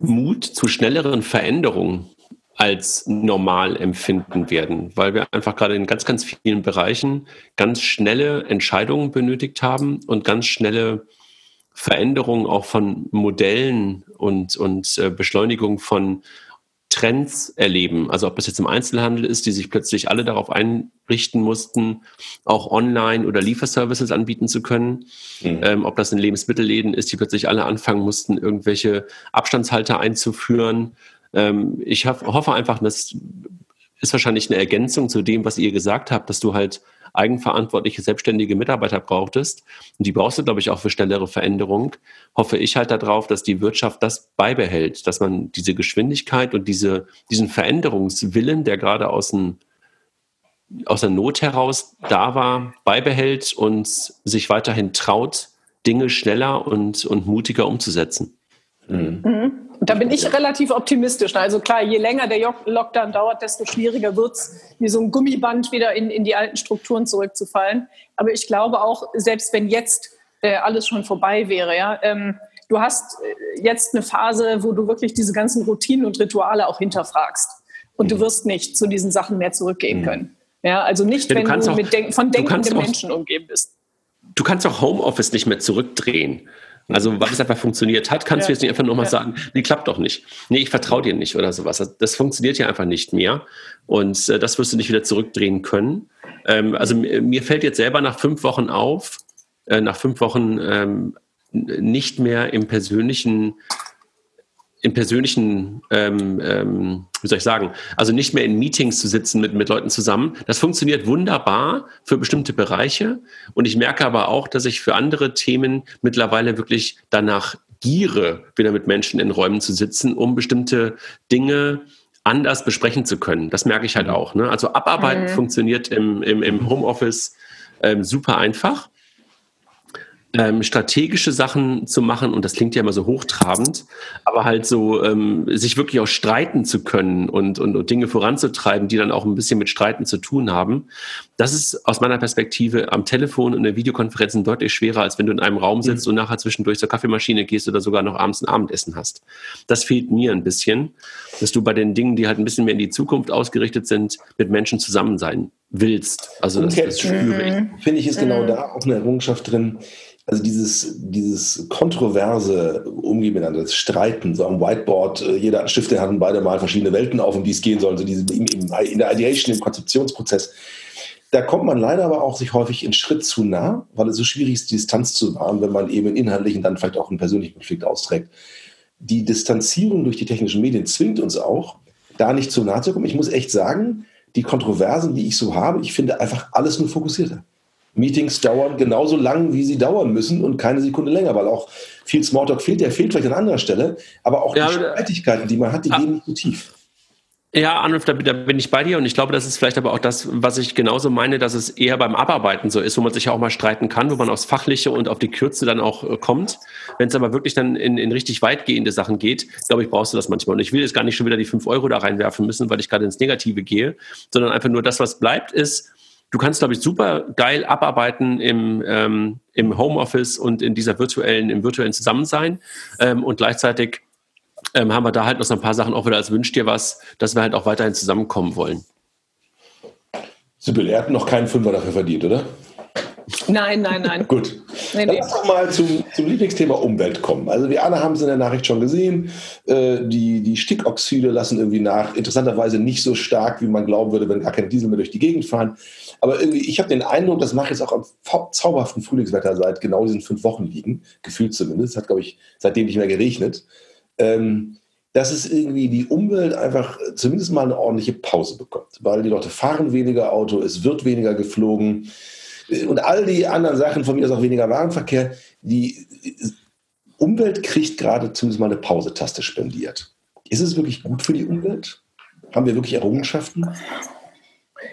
Mut zu schnelleren Veränderungen als normal empfinden werden, weil wir einfach gerade in ganz, ganz vielen Bereichen ganz schnelle Entscheidungen benötigt haben und ganz schnelle Veränderungen auch von Modellen und, und äh, Beschleunigung von Trends erleben. Also ob das jetzt im Einzelhandel ist, die sich plötzlich alle darauf einrichten mussten, auch online oder Lieferservices anbieten zu können. Mhm. Ähm, ob das in Lebensmittelläden ist, die plötzlich alle anfangen mussten, irgendwelche Abstandshalter einzuführen. Ähm, ich hoffe einfach, das ist wahrscheinlich eine Ergänzung zu dem, was ihr gesagt habt, dass du halt eigenverantwortliche, selbstständige Mitarbeiter brauchtest. Und die brauchst du, glaube ich, auch für schnellere Veränderung. Hoffe ich halt darauf, dass die Wirtschaft das beibehält, dass man diese Geschwindigkeit und diese, diesen Veränderungswillen, der gerade aus, dem, aus der Not heraus da war, beibehält und sich weiterhin traut, Dinge schneller und, und mutiger umzusetzen. Mhm. Mhm. Da bin ich relativ optimistisch. Also klar, je länger der Lockdown dauert, desto schwieriger wird es, wie so ein Gummiband wieder in, in die alten Strukturen zurückzufallen. Aber ich glaube auch, selbst wenn jetzt äh, alles schon vorbei wäre, ja, ähm, du hast äh, jetzt eine Phase, wo du wirklich diese ganzen Routinen und Rituale auch hinterfragst. Und du wirst nicht zu diesen Sachen mehr zurückgehen mhm. können. Ja, also nicht, ja, wenn du auch, mit denk von denkenden Menschen umgeben bist. Du kannst auch Homeoffice nicht mehr zurückdrehen. Also weil es einfach funktioniert hat, kannst ja. du jetzt nicht einfach nochmal ja. sagen, nee, klappt doch nicht. Nee, ich vertraue dir nicht oder sowas. Das, funktioniert ja einfach nicht mehr. Und äh, das wirst du nicht wieder zurückdrehen können. Ähm, also mir fällt jetzt selber nach fünf Wochen auf, äh, nach fünf Wochen ähm, nicht mehr im persönlichen im persönlichen, ähm, ähm, wie soll ich sagen, also nicht mehr in Meetings zu sitzen mit, mit Leuten zusammen. Das funktioniert wunderbar für bestimmte Bereiche. Und ich merke aber auch, dass ich für andere Themen mittlerweile wirklich danach giere, wieder mit Menschen in Räumen zu sitzen, um bestimmte Dinge anders besprechen zu können. Das merke ich halt mhm. auch. Ne? Also Abarbeiten mhm. funktioniert im, im, im Homeoffice ähm, super einfach ähm, strategische Sachen zu machen, und das klingt ja immer so hochtrabend, aber halt so, ähm, sich wirklich auch streiten zu können und, und, und Dinge voranzutreiben, die dann auch ein bisschen mit Streiten zu tun haben, das ist aus meiner Perspektive am Telefon und in Videokonferenzen deutlich schwerer, als wenn du in einem Raum sitzt mhm. und nachher zwischendurch zur Kaffeemaschine gehst oder sogar noch abends ein Abendessen hast. Das fehlt mir ein bisschen, dass du bei den Dingen, die halt ein bisschen mehr in die Zukunft ausgerichtet sind, mit Menschen zusammen sein willst. Also das, das spüre ich. Mhm. Finde ich, ist genau mhm. da auch eine Errungenschaft drin also dieses, dieses kontroverse Umgehen miteinander, das Streiten, so am Whiteboard, äh, jeder hat einen Stift, der hatten beide mal verschiedene Welten auf, um die es gehen soll, so diese, in, in der Ideation, im Konzeptionsprozess. Da kommt man leider aber auch sich häufig einen Schritt zu nah, weil es so schwierig ist, die Distanz zu wahren, wenn man eben inhaltlichen dann vielleicht auch einen persönlichen Konflikt austrägt. Die Distanzierung durch die technischen Medien zwingt uns auch, da nicht zu nahe zu kommen. Ich muss echt sagen, die Kontroversen, die ich so habe, ich finde einfach alles nur fokussierter. Meetings dauern genauso lang, wie sie dauern müssen und keine Sekunde länger, weil auch viel Smalltalk fehlt. Der fehlt vielleicht an anderer Stelle, aber auch ja, die Streitigkeiten, die man hat, die ah, gehen nicht so tief. Ja, Anruf, da, da, bin ich bei dir und ich glaube, das ist vielleicht aber auch das, was ich genauso meine, dass es eher beim Abarbeiten so ist, wo man sich ja auch mal streiten kann, wo man aufs Fachliche und auf die Kürze dann auch äh, kommt. Wenn es aber wirklich dann in, in richtig weitgehende Sachen geht, glaube ich, brauchst du das manchmal. Und ich will jetzt gar nicht schon wieder die fünf Euro da reinwerfen müssen, weil ich gerade ins Negative gehe, sondern einfach nur das, was bleibt, ist, du kannst, glaube ich, super geil abarbeiten im, ähm, im Homeoffice und in dieser virtuellen, im virtuellen Zusammensein. Ähm, und gleichzeitig ähm, haben wir da halt noch so ein paar Sachen auch wieder als Wünsch dir was, dass wir halt auch weiterhin zusammenkommen wollen. Sibyl, er hat noch keinen Fünfer dafür verdient, oder? Nein, nein, nein. Gut. Nee, nee. Lass doch mal zum, zum Lieblingsthema Umwelt kommen. Also wir alle haben es in der Nachricht schon gesehen. Äh, die, die Stickoxide lassen irgendwie nach. Interessanterweise nicht so stark, wie man glauben würde, wenn gar keine Diesel mehr durch die Gegend fahren. Aber irgendwie, ich habe den Eindruck, das mag jetzt auch am zauberhaften Frühlingswetter seit genau diesen fünf Wochen liegen. Gefühlt zumindest. Hat, glaube ich, seitdem nicht mehr geregnet. Ähm, dass es irgendwie die Umwelt einfach zumindest mal eine ordentliche Pause bekommt. Weil die Leute fahren weniger Auto, es wird weniger geflogen und all die anderen Sachen, von mir ist auch weniger Warenverkehr, die Umwelt kriegt gerade zumindest mal eine Pause-Taste spendiert. Ist es wirklich gut für die Umwelt? Haben wir wirklich Errungenschaften?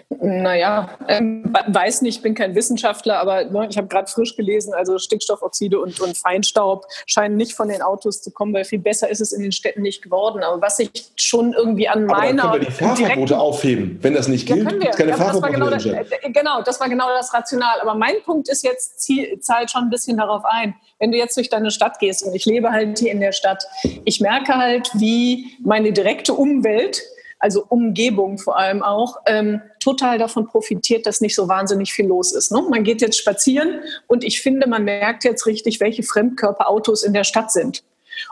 Naja, ähm, weiß nicht, bin kein Wissenschaftler, aber ne, ich habe gerade frisch gelesen, also Stickstoffoxide und, und, Feinstaub scheinen nicht von den Autos zu kommen, weil viel besser ist es in den Städten nicht geworden. Aber was ich schon irgendwie an aber meiner. Dann können wir die Fahrverbote aufheben. Wenn das nicht gilt, ja, gibt es keine ja, Fahrverbote. Genau das, äh, genau, das war genau das Rational. Aber mein Punkt ist jetzt, zahlt schon ein bisschen darauf ein. Wenn du jetzt durch deine Stadt gehst und ich lebe halt hier in der Stadt, ich merke halt, wie meine direkte Umwelt also Umgebung vor allem auch, ähm, total davon profitiert, dass nicht so wahnsinnig viel los ist. Ne? Man geht jetzt spazieren und ich finde, man merkt jetzt richtig, welche Fremdkörperautos in der Stadt sind.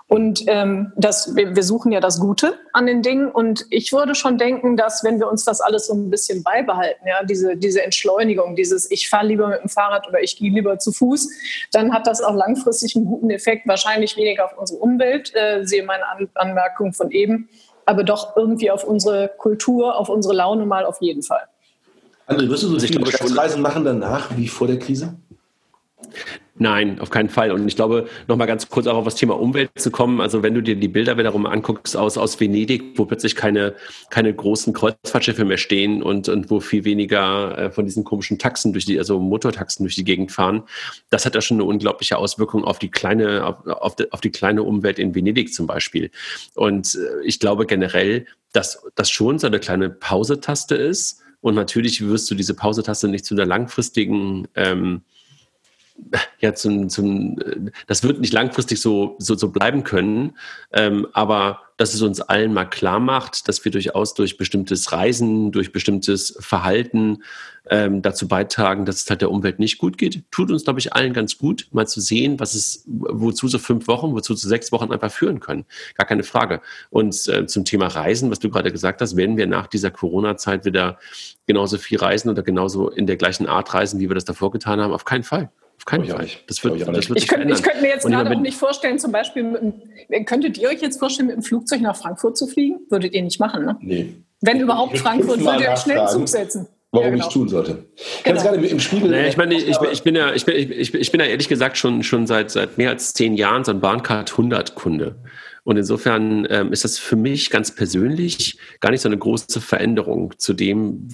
Und ähm, das, wir, suchen ja das Gute an den Dingen. Und ich würde schon denken, dass wenn wir uns das alles so ein bisschen beibehalten, ja, diese, diese Entschleunigung, dieses ich fahre lieber mit dem Fahrrad oder ich gehe lieber zu Fuß, dann hat das auch langfristig einen guten Effekt, wahrscheinlich weniger auf unsere Umwelt, äh, sehe meine an Anmerkung von eben, aber doch irgendwie auf unsere Kultur, auf unsere Laune mal auf jeden Fall. André, wirst du so viele Reisen machen danach wie vor der Krise? Nein, auf keinen Fall. Und ich glaube, nochmal ganz kurz auch auf das Thema Umwelt zu kommen. Also wenn du dir die Bilder wiederum anguckst aus, aus Venedig, wo plötzlich keine, keine großen Kreuzfahrtschiffe mehr stehen und, und wo viel weniger äh, von diesen komischen Taxen durch die, also Motortaxen durch die Gegend fahren, das hat ja schon eine unglaubliche Auswirkung auf die kleine, auf, auf, die, auf die kleine Umwelt in Venedig zum Beispiel. Und äh, ich glaube generell, dass das schon so eine kleine Pausetaste ist. Und natürlich wirst du diese Pausetaste nicht zu einer langfristigen ähm, ja, zum, zum, das wird nicht langfristig so, so, so bleiben können, ähm, aber dass es uns allen mal klar macht, dass wir durchaus durch bestimmtes Reisen, durch bestimmtes Verhalten ähm, dazu beitragen, dass es halt der Umwelt nicht gut geht, tut uns, glaube ich, allen ganz gut, mal zu sehen, was es, wozu so fünf Wochen, wozu so sechs Wochen einfach führen können. Gar keine Frage. Und äh, zum Thema Reisen, was du gerade gesagt hast, werden wir nach dieser Corona-Zeit wieder genauso viel reisen oder genauso in der gleichen Art reisen, wie wir das davor getan haben? Auf keinen Fall. Auf keinen Fall. Das wird, ich, das wird ich, könnte, ich könnte mir jetzt gerade auch nicht vorstellen, zum Beispiel, mit, könntet ihr euch jetzt vorstellen, mit dem Flugzeug nach Frankfurt zu fliegen? Würdet ihr nicht machen, ne? Nee. Wenn überhaupt Frankfurt, würdet ihr schnell einen Zug setzen. Warum ja, genau. ich tun sollte. Genau. gerade im Spiegel. Naja, ich meine, ich, ich, ich, bin ja, ich bin, ich, ich bin ja ehrlich gesagt schon, schon seit, seit mehr als zehn Jahren so ein Bahncard 100 Kunde. Und insofern ähm, ist das für mich ganz persönlich gar nicht so eine große Veränderung zu dem,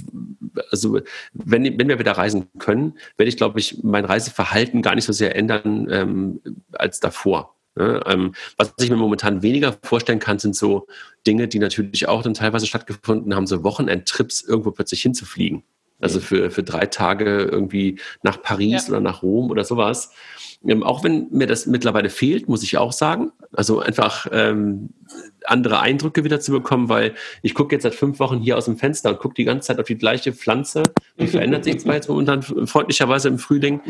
also wenn, wenn wir wieder reisen können, werde ich, glaube ich, mein Reiseverhalten gar nicht so sehr ändern ähm, als davor. Ne? Ähm, was ich mir momentan weniger vorstellen kann, sind so Dinge, die natürlich auch dann teilweise stattgefunden haben, so Wochenendtrips irgendwo plötzlich hinzufliegen. Also für, für drei Tage irgendwie nach Paris ja. oder nach Rom oder sowas. Ähm, auch wenn mir das mittlerweile fehlt, muss ich auch sagen. Also einfach ähm, andere Eindrücke wieder zu bekommen, weil ich gucke jetzt seit fünf Wochen hier aus dem Fenster und gucke die ganze Zeit auf die gleiche Pflanze. Die verändert sich zwar jetzt momentan freundlicherweise im Frühling,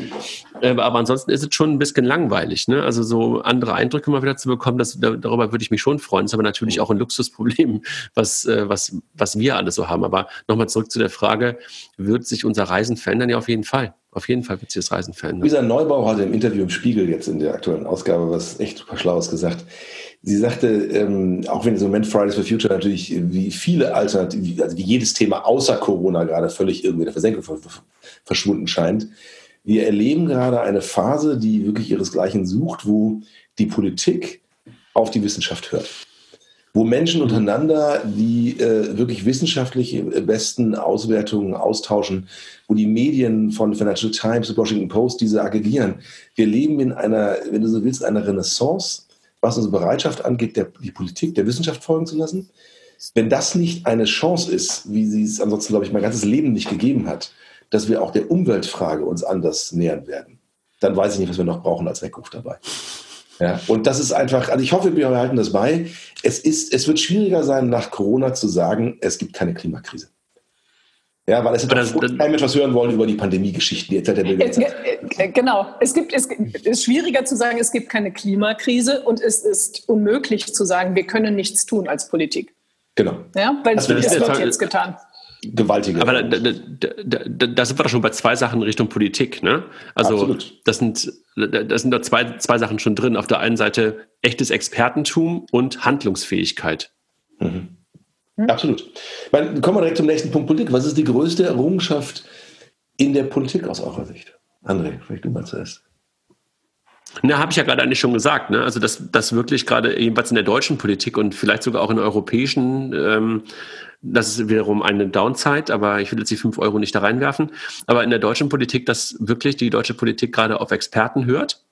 äh, aber ansonsten ist es schon ein bisschen langweilig. Ne? Also so andere Eindrücke mal wieder zu bekommen, das, darüber würde ich mich schon freuen. Das ist aber natürlich auch ein Luxusproblem, was, äh, was, was wir alle so haben. Aber nochmal zurück zu der Frage, wird sich unser Reisen verändern? Ja, auf jeden Fall. Auf jeden Fall wird sich das Reisen verändern. Lisa Neubau hatte im Interview im Spiegel jetzt in der aktuellen Ausgabe was echt super Schlaues gesagt. Sie sagte, ähm, auch wenn im Moment Fridays for Future natürlich wie viele Alternativen, also wie jedes Thema außer Corona gerade völlig irgendwie in der Versenkung verschwunden scheint, wir erleben gerade eine Phase, die wirklich ihresgleichen sucht, wo die Politik auf die Wissenschaft hört. Wo Menschen untereinander die äh, wirklich wissenschaftlich besten Auswertungen austauschen, wo die Medien von Financial Times, Washington Post diese aggregieren. Wir leben in einer, wenn du so willst, einer Renaissance was unsere Bereitschaft angeht, der, die Politik der Wissenschaft folgen zu lassen. Wenn das nicht eine Chance ist, wie sie es ansonsten, glaube ich, mein ganzes Leben nicht gegeben hat, dass wir auch der Umweltfrage uns anders nähern werden, dann weiß ich nicht, was wir noch brauchen als Weckruf dabei. Ja, und das ist einfach, also ich hoffe, wir behalten das bei. Es, ist, es wird schwieriger sein, nach Corona zu sagen, es gibt keine Klimakrise. Ja, weil es hat das, kein Mensch was hören wollen über die Pandemie-Geschichten, etc. Äh, genau. Es, gibt, es ist schwieriger zu sagen, es gibt keine Klimakrise und es ist unmöglich zu sagen, wir können nichts tun als Politik. Genau. Ja, weil also, es wird jetzt getan. Gewaltige. Aber da, da, da, da, sind wir doch schon bei zwei Sachen Richtung Politik. Ne? Also Absolut. das sind, das sind da zwei, zwei Sachen schon drin. Auf der einen Seite echtes Expertentum und Handlungsfähigkeit. Mhm. Hm? Absolut. Meine, kommen wir direkt zum nächsten Punkt Politik. Was ist die größte Errungenschaft in der Politik aus eurer Sicht? André, vielleicht du mal zuerst. Na, habe ich ja gerade eigentlich schon gesagt. Ne? Also, dass, dass wirklich gerade jedenfalls in der deutschen Politik und vielleicht sogar auch in der europäischen, ähm, das ist wiederum eine Downside, aber ich will jetzt die fünf Euro nicht da reinwerfen. Aber in der deutschen Politik, dass wirklich die deutsche Politik gerade auf Experten hört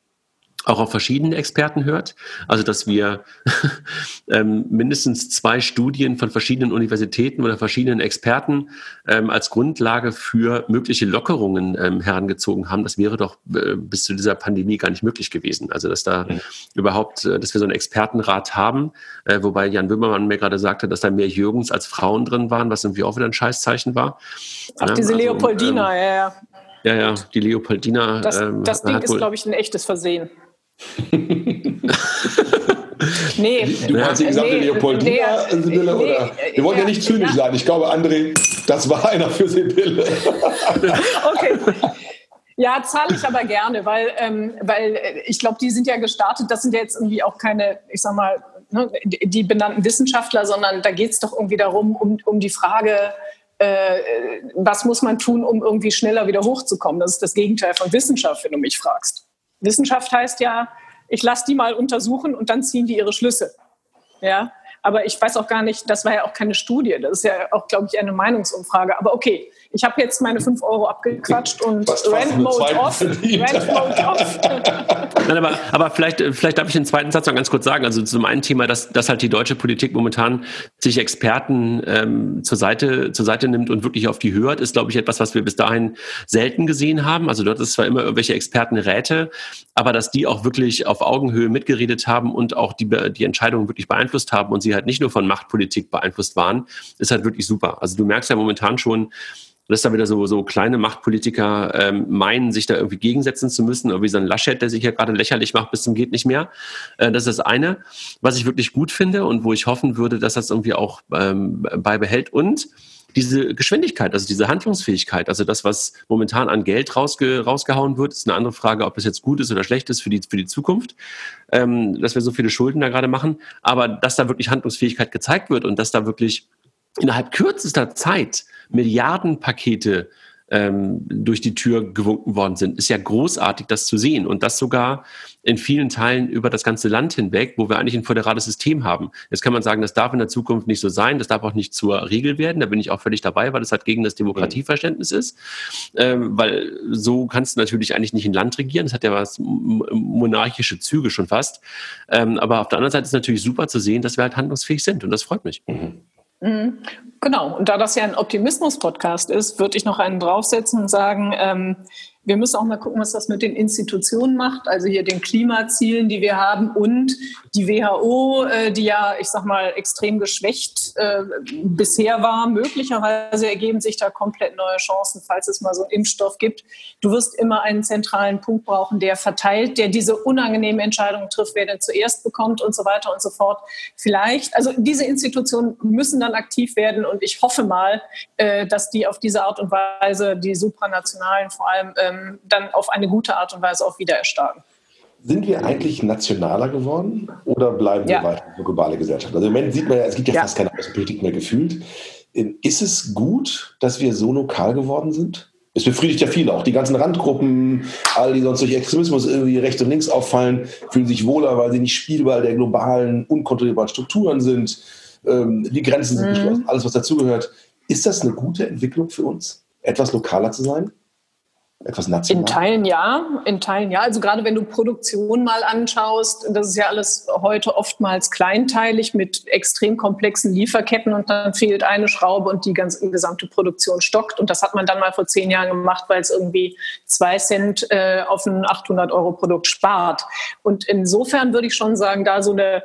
auch auf verschiedene Experten hört. Also dass wir ähm, mindestens zwei Studien von verschiedenen Universitäten oder verschiedenen Experten ähm, als Grundlage für mögliche Lockerungen ähm, herangezogen haben. Das wäre doch äh, bis zu dieser Pandemie gar nicht möglich gewesen. Also dass da mhm. überhaupt, äh, dass wir so einen Expertenrat haben, äh, wobei Jan Böhmermann mir gerade sagte, dass da mehr Jürgens als Frauen drin waren, was irgendwie auch wieder ein Scheißzeichen war. Ach, diese also, Leopoldina, ähm, ja, ja. Ja, ja, die Leopoldina. Das, ähm, das Ding ist, glaube ich, ein echtes Versehen. Nee. Du meinst die gesamte nee, Leopoldina nee, Sibylle? Nee, oder? Wir wollen ja, ja nicht zynisch ja. sein. Ich glaube, André, das war einer für Sibylle. okay. Ja, zahle ich aber gerne, weil, ähm, weil äh, ich glaube, die sind ja gestartet. Das sind ja jetzt irgendwie auch keine, ich sag mal, ne, die benannten Wissenschaftler, sondern da geht es doch irgendwie darum, um, um die Frage, äh, was muss man tun, um irgendwie schneller wieder hochzukommen. Das ist das Gegenteil von Wissenschaft, wenn du mich fragst. Wissenschaft heißt ja, ich lasse die mal untersuchen und dann ziehen die ihre Schlüsse. Ja, aber ich weiß auch gar nicht, das war ja auch keine Studie, das ist ja auch, glaube ich, eine Meinungsumfrage. Aber okay, ich habe jetzt meine 5 Euro abgequatscht und Rent Mode off. Rent Mode off. Nein, aber, aber vielleicht, vielleicht darf ich den zweiten Satz noch ganz kurz sagen. Also zum einen Thema, dass, dass halt die deutsche Politik momentan sich Experten ähm, zur, Seite, zur Seite nimmt und wirklich auf die hört, ist, glaube ich, etwas, was wir bis dahin selten gesehen haben. Also dort ist zwar immer irgendwelche Expertenräte, aber dass die auch wirklich auf Augenhöhe mitgeredet haben und auch die, die Entscheidungen wirklich beeinflusst haben und sie halt nicht nur von Machtpolitik beeinflusst waren, ist halt wirklich super. Also du merkst ja momentan schon, dass da wieder so, so kleine Machtpolitiker ähm, meinen, sich da irgendwie gegensetzen zu müssen, oder wie so ein Laschet, der sich ja gerade lächerlich macht bis zum geht nicht mehr. Äh, das ist das eine, was ich wirklich gut finde und wo ich hoffen würde, dass das irgendwie auch ähm, beibehält. Und diese Geschwindigkeit, also diese Handlungsfähigkeit, also das, was momentan an Geld rausge rausgehauen wird, ist eine andere Frage, ob das jetzt gut ist oder schlecht ist für die, für die Zukunft, ähm, dass wir so viele Schulden da gerade machen, aber dass da wirklich Handlungsfähigkeit gezeigt wird und dass da wirklich innerhalb kürzester Zeit Milliardenpakete ähm, durch die Tür gewunken worden sind. Ist ja großartig, das zu sehen. Und das sogar in vielen Teilen über das ganze Land hinweg, wo wir eigentlich ein föderales System haben. Jetzt kann man sagen, das darf in der Zukunft nicht so sein, das darf auch nicht zur Regel werden. Da bin ich auch völlig dabei, weil das halt gegen das Demokratieverständnis ist. Ähm, weil so kannst du natürlich eigentlich nicht ein Land regieren. Das hat ja was monarchische Züge schon fast. Ähm, aber auf der anderen Seite ist natürlich super zu sehen, dass wir halt handlungsfähig sind. Und das freut mich. Mhm. Mhm. Genau, und da das ja ein Optimismus-Podcast ist, würde ich noch einen draufsetzen und sagen, ähm, wir müssen auch mal gucken, was das mit den Institutionen macht, also hier den Klimazielen, die wir haben und die WHO, äh, die ja, ich sag mal, extrem geschwächt äh, bisher war. Möglicherweise ergeben sich da komplett neue Chancen, falls es mal so einen Impfstoff gibt. Du wirst immer einen zentralen Punkt brauchen, der verteilt, der diese unangenehmen Entscheidungen trifft, wer denn zuerst bekommt und so weiter und so fort. Vielleicht, also diese Institutionen müssen dann aktiv werden und ich hoffe mal, äh, dass die auf diese Art und Weise, die supranationalen vor allem, ähm, ähm, dann auf eine gute Art und Weise auch wieder erstarken. Sind wir eigentlich nationaler geworden oder bleiben ja. wir weiter eine globale Gesellschaft? Also im Moment sieht man ja, es gibt ja, ja. fast keine Außenpolitik mehr gefühlt. Ähm, ist es gut, dass wir so lokal geworden sind? Es befriedigt ja viele, auch die ganzen Randgruppen, all die sonst durch Extremismus irgendwie rechts und links auffallen, fühlen sich wohler, weil sie nicht Spielball der globalen, unkontrollierbaren Strukturen sind. Ähm, die Grenzen sind mhm. geschlossen, alles, was dazugehört. Ist das eine gute Entwicklung für uns, etwas lokaler zu sein? Etwas national? In Teilen ja, in Teilen ja. Also gerade wenn du Produktion mal anschaust, das ist ja alles heute oftmals kleinteilig mit extrem komplexen Lieferketten und dann fehlt eine Schraube und die ganze gesamte Produktion stockt. Und das hat man dann mal vor zehn Jahren gemacht, weil es irgendwie zwei Cent äh, auf ein 800 Euro Produkt spart. Und insofern würde ich schon sagen, da so eine,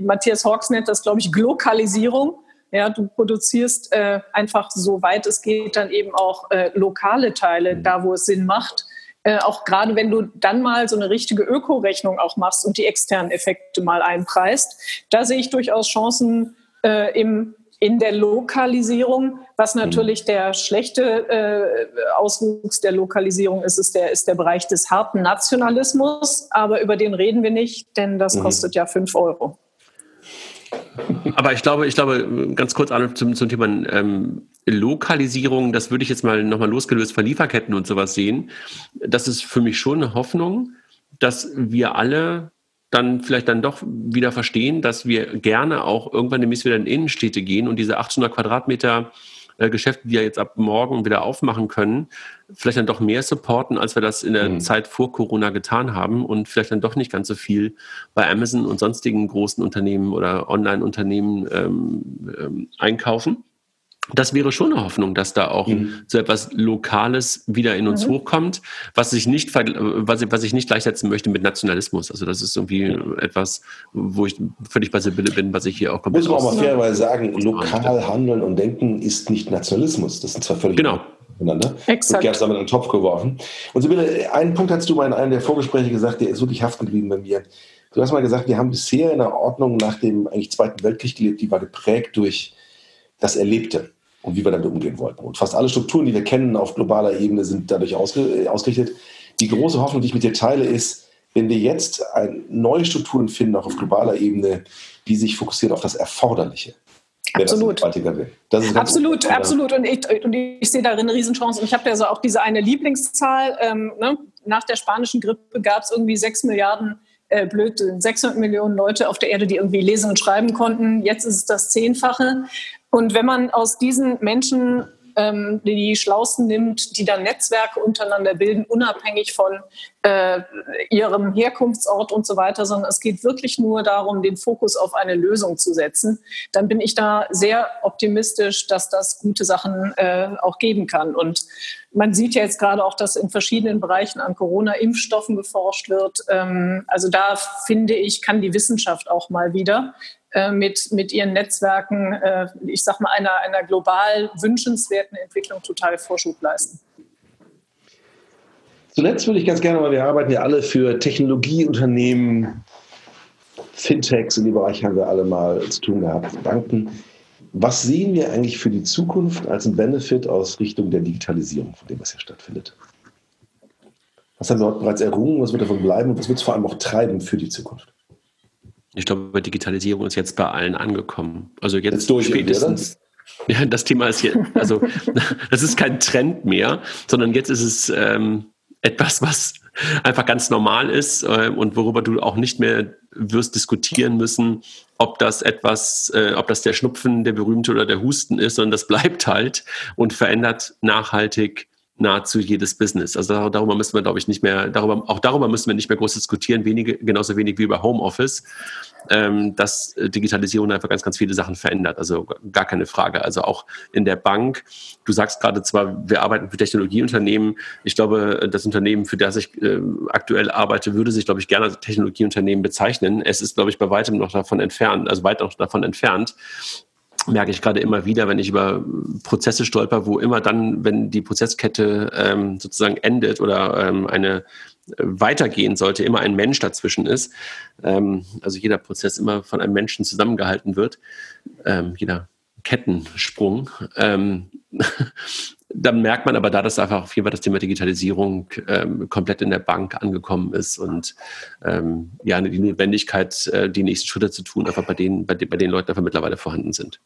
Matthias Hawks nennt das, glaube ich, Glokalisierung ja, du produzierst äh, einfach so weit es geht dann eben auch äh, lokale Teile, mhm. da wo es Sinn macht. Äh, auch gerade wenn du dann mal so eine richtige Ökorechnung auch machst und die externen Effekte mal einpreist, da sehe ich durchaus Chancen äh, im in der Lokalisierung, was mhm. natürlich der schlechte äh, Auswuchs der Lokalisierung ist, ist der, ist der Bereich des harten Nationalismus. Aber über den reden wir nicht, denn das mhm. kostet ja fünf Euro. Aber ich glaube, ich glaube, ganz kurz zum, zum Thema ähm, Lokalisierung, das würde ich jetzt mal nochmal losgelöst von Lieferketten und sowas sehen. Das ist für mich schon eine Hoffnung, dass wir alle dann vielleicht dann doch wieder verstehen, dass wir gerne auch irgendwann demnächst wieder in Innenstädte gehen und diese 800 Quadratmeter äh, Geschäfte, die ja jetzt ab morgen wieder aufmachen können, vielleicht dann doch mehr supporten, als wir das in der mhm. Zeit vor Corona getan haben und vielleicht dann doch nicht ganz so viel bei Amazon und sonstigen großen Unternehmen oder Online-Unternehmen ähm, ähm, einkaufen das wäre schon eine Hoffnung, dass da auch mhm. so etwas Lokales wieder in uns mhm. hochkommt, was ich nicht, was ich, was ich nicht gleichsetzen möchte mit Nationalismus. Also das ist irgendwie mhm. etwas, wo ich völlig bei Sibylle bin, was ich hier auch komplett Muss man auch mal fairerweise sagen, lokal handeln und denken ist nicht Nationalismus. Das sind zwar völlig genau. miteinander. Exakt. Und damit in den Topf geworfen. Und Sibylle, einen Punkt hast du mal in einem der Vorgespräche gesagt, der ist wirklich haften geblieben bei mir. Du hast mal gesagt, wir haben bisher in der Ordnung nach dem eigentlich Zweiten Weltkrieg gelebt, die war geprägt durch das Erlebte und wie wir damit umgehen wollten. Und fast alle Strukturen, die wir kennen auf globaler Ebene, sind dadurch ausge ausgerichtet. Die große Hoffnung, die ich mit dir teile, ist, wenn wir jetzt neue Strukturen finden, auch auf globaler Ebene, die sich fokussieren auf das Erforderliche. Absolut. absolut, absolut. Und ich, und ich sehe darin eine Riesenchance. Und ich habe ja so auch diese eine Lieblingszahl. Ähm, ne? Nach der spanischen Grippe gab es irgendwie sechs Milliarden äh, blöd, 600 Millionen Leute auf der Erde, die irgendwie lesen und schreiben konnten. Jetzt ist es das Zehnfache. Und wenn man aus diesen Menschen ähm, die Schlausten nimmt, die dann Netzwerke untereinander bilden, unabhängig von äh, ihrem Herkunftsort und so weiter, sondern es geht wirklich nur darum, den Fokus auf eine Lösung zu setzen, dann bin ich da sehr optimistisch, dass das gute Sachen äh, auch geben kann. Und man sieht ja jetzt gerade auch, dass in verschiedenen Bereichen an Corona-Impfstoffen geforscht wird. Ähm, also da finde ich, kann die Wissenschaft auch mal wieder äh, mit, mit ihren Netzwerken, äh, ich sag mal, einer, einer global wünschenswerten Entwicklung total Vorschub leisten. Zuletzt würde ich ganz gerne, weil wir arbeiten ja alle für Technologieunternehmen, Fintechs, in dem Bereich haben wir alle mal zu tun gehabt, Banken. Was sehen wir eigentlich für die Zukunft als ein Benefit aus Richtung der Digitalisierung, von dem was hier stattfindet? Was haben wir heute bereits errungen? Was wird davon bleiben? Und was wird es vor allem auch treiben für die Zukunft? Ich glaube, Digitalisierung ist jetzt bei allen angekommen. Also jetzt, jetzt durch spätestens. Ja, das Thema ist jetzt, also das ist kein Trend mehr, sondern jetzt ist es ähm, etwas, was einfach ganz normal ist äh, und worüber du auch nicht mehr wirst diskutieren müssen, ob das etwas, äh, ob das der Schnupfen, der berühmte oder der Husten ist, sondern das bleibt halt und verändert nachhaltig nahezu jedes Business. Also darüber müssen wir, glaube ich, nicht mehr, darüber, auch darüber müssen wir nicht mehr groß diskutieren, wenige, genauso wenig wie über Homeoffice, ähm, dass Digitalisierung einfach ganz, ganz viele Sachen verändert. Also gar keine Frage. Also auch in der Bank. Du sagst gerade zwar, wir arbeiten für Technologieunternehmen. Ich glaube, das Unternehmen, für das ich äh, aktuell arbeite, würde sich, glaube ich, gerne als Technologieunternehmen bezeichnen. Es ist, glaube ich, bei weitem noch davon entfernt, also weit noch davon entfernt merke ich gerade immer wieder, wenn ich über Prozesse stolper, wo immer dann, wenn die Prozesskette ähm, sozusagen endet oder ähm, eine äh, weitergehen sollte, immer ein Mensch dazwischen ist. Ähm, also jeder Prozess immer von einem Menschen zusammengehalten wird, ähm, jeder Kettensprung. Ähm, dann merkt man aber da, dass einfach auf jeden Fall das Thema Digitalisierung ähm, komplett in der Bank angekommen ist und ähm, ja, die Notwendigkeit, äh, die nächsten Schritte zu tun, einfach bei denen, bei, den, bei den Leuten einfach mittlerweile vorhanden sind.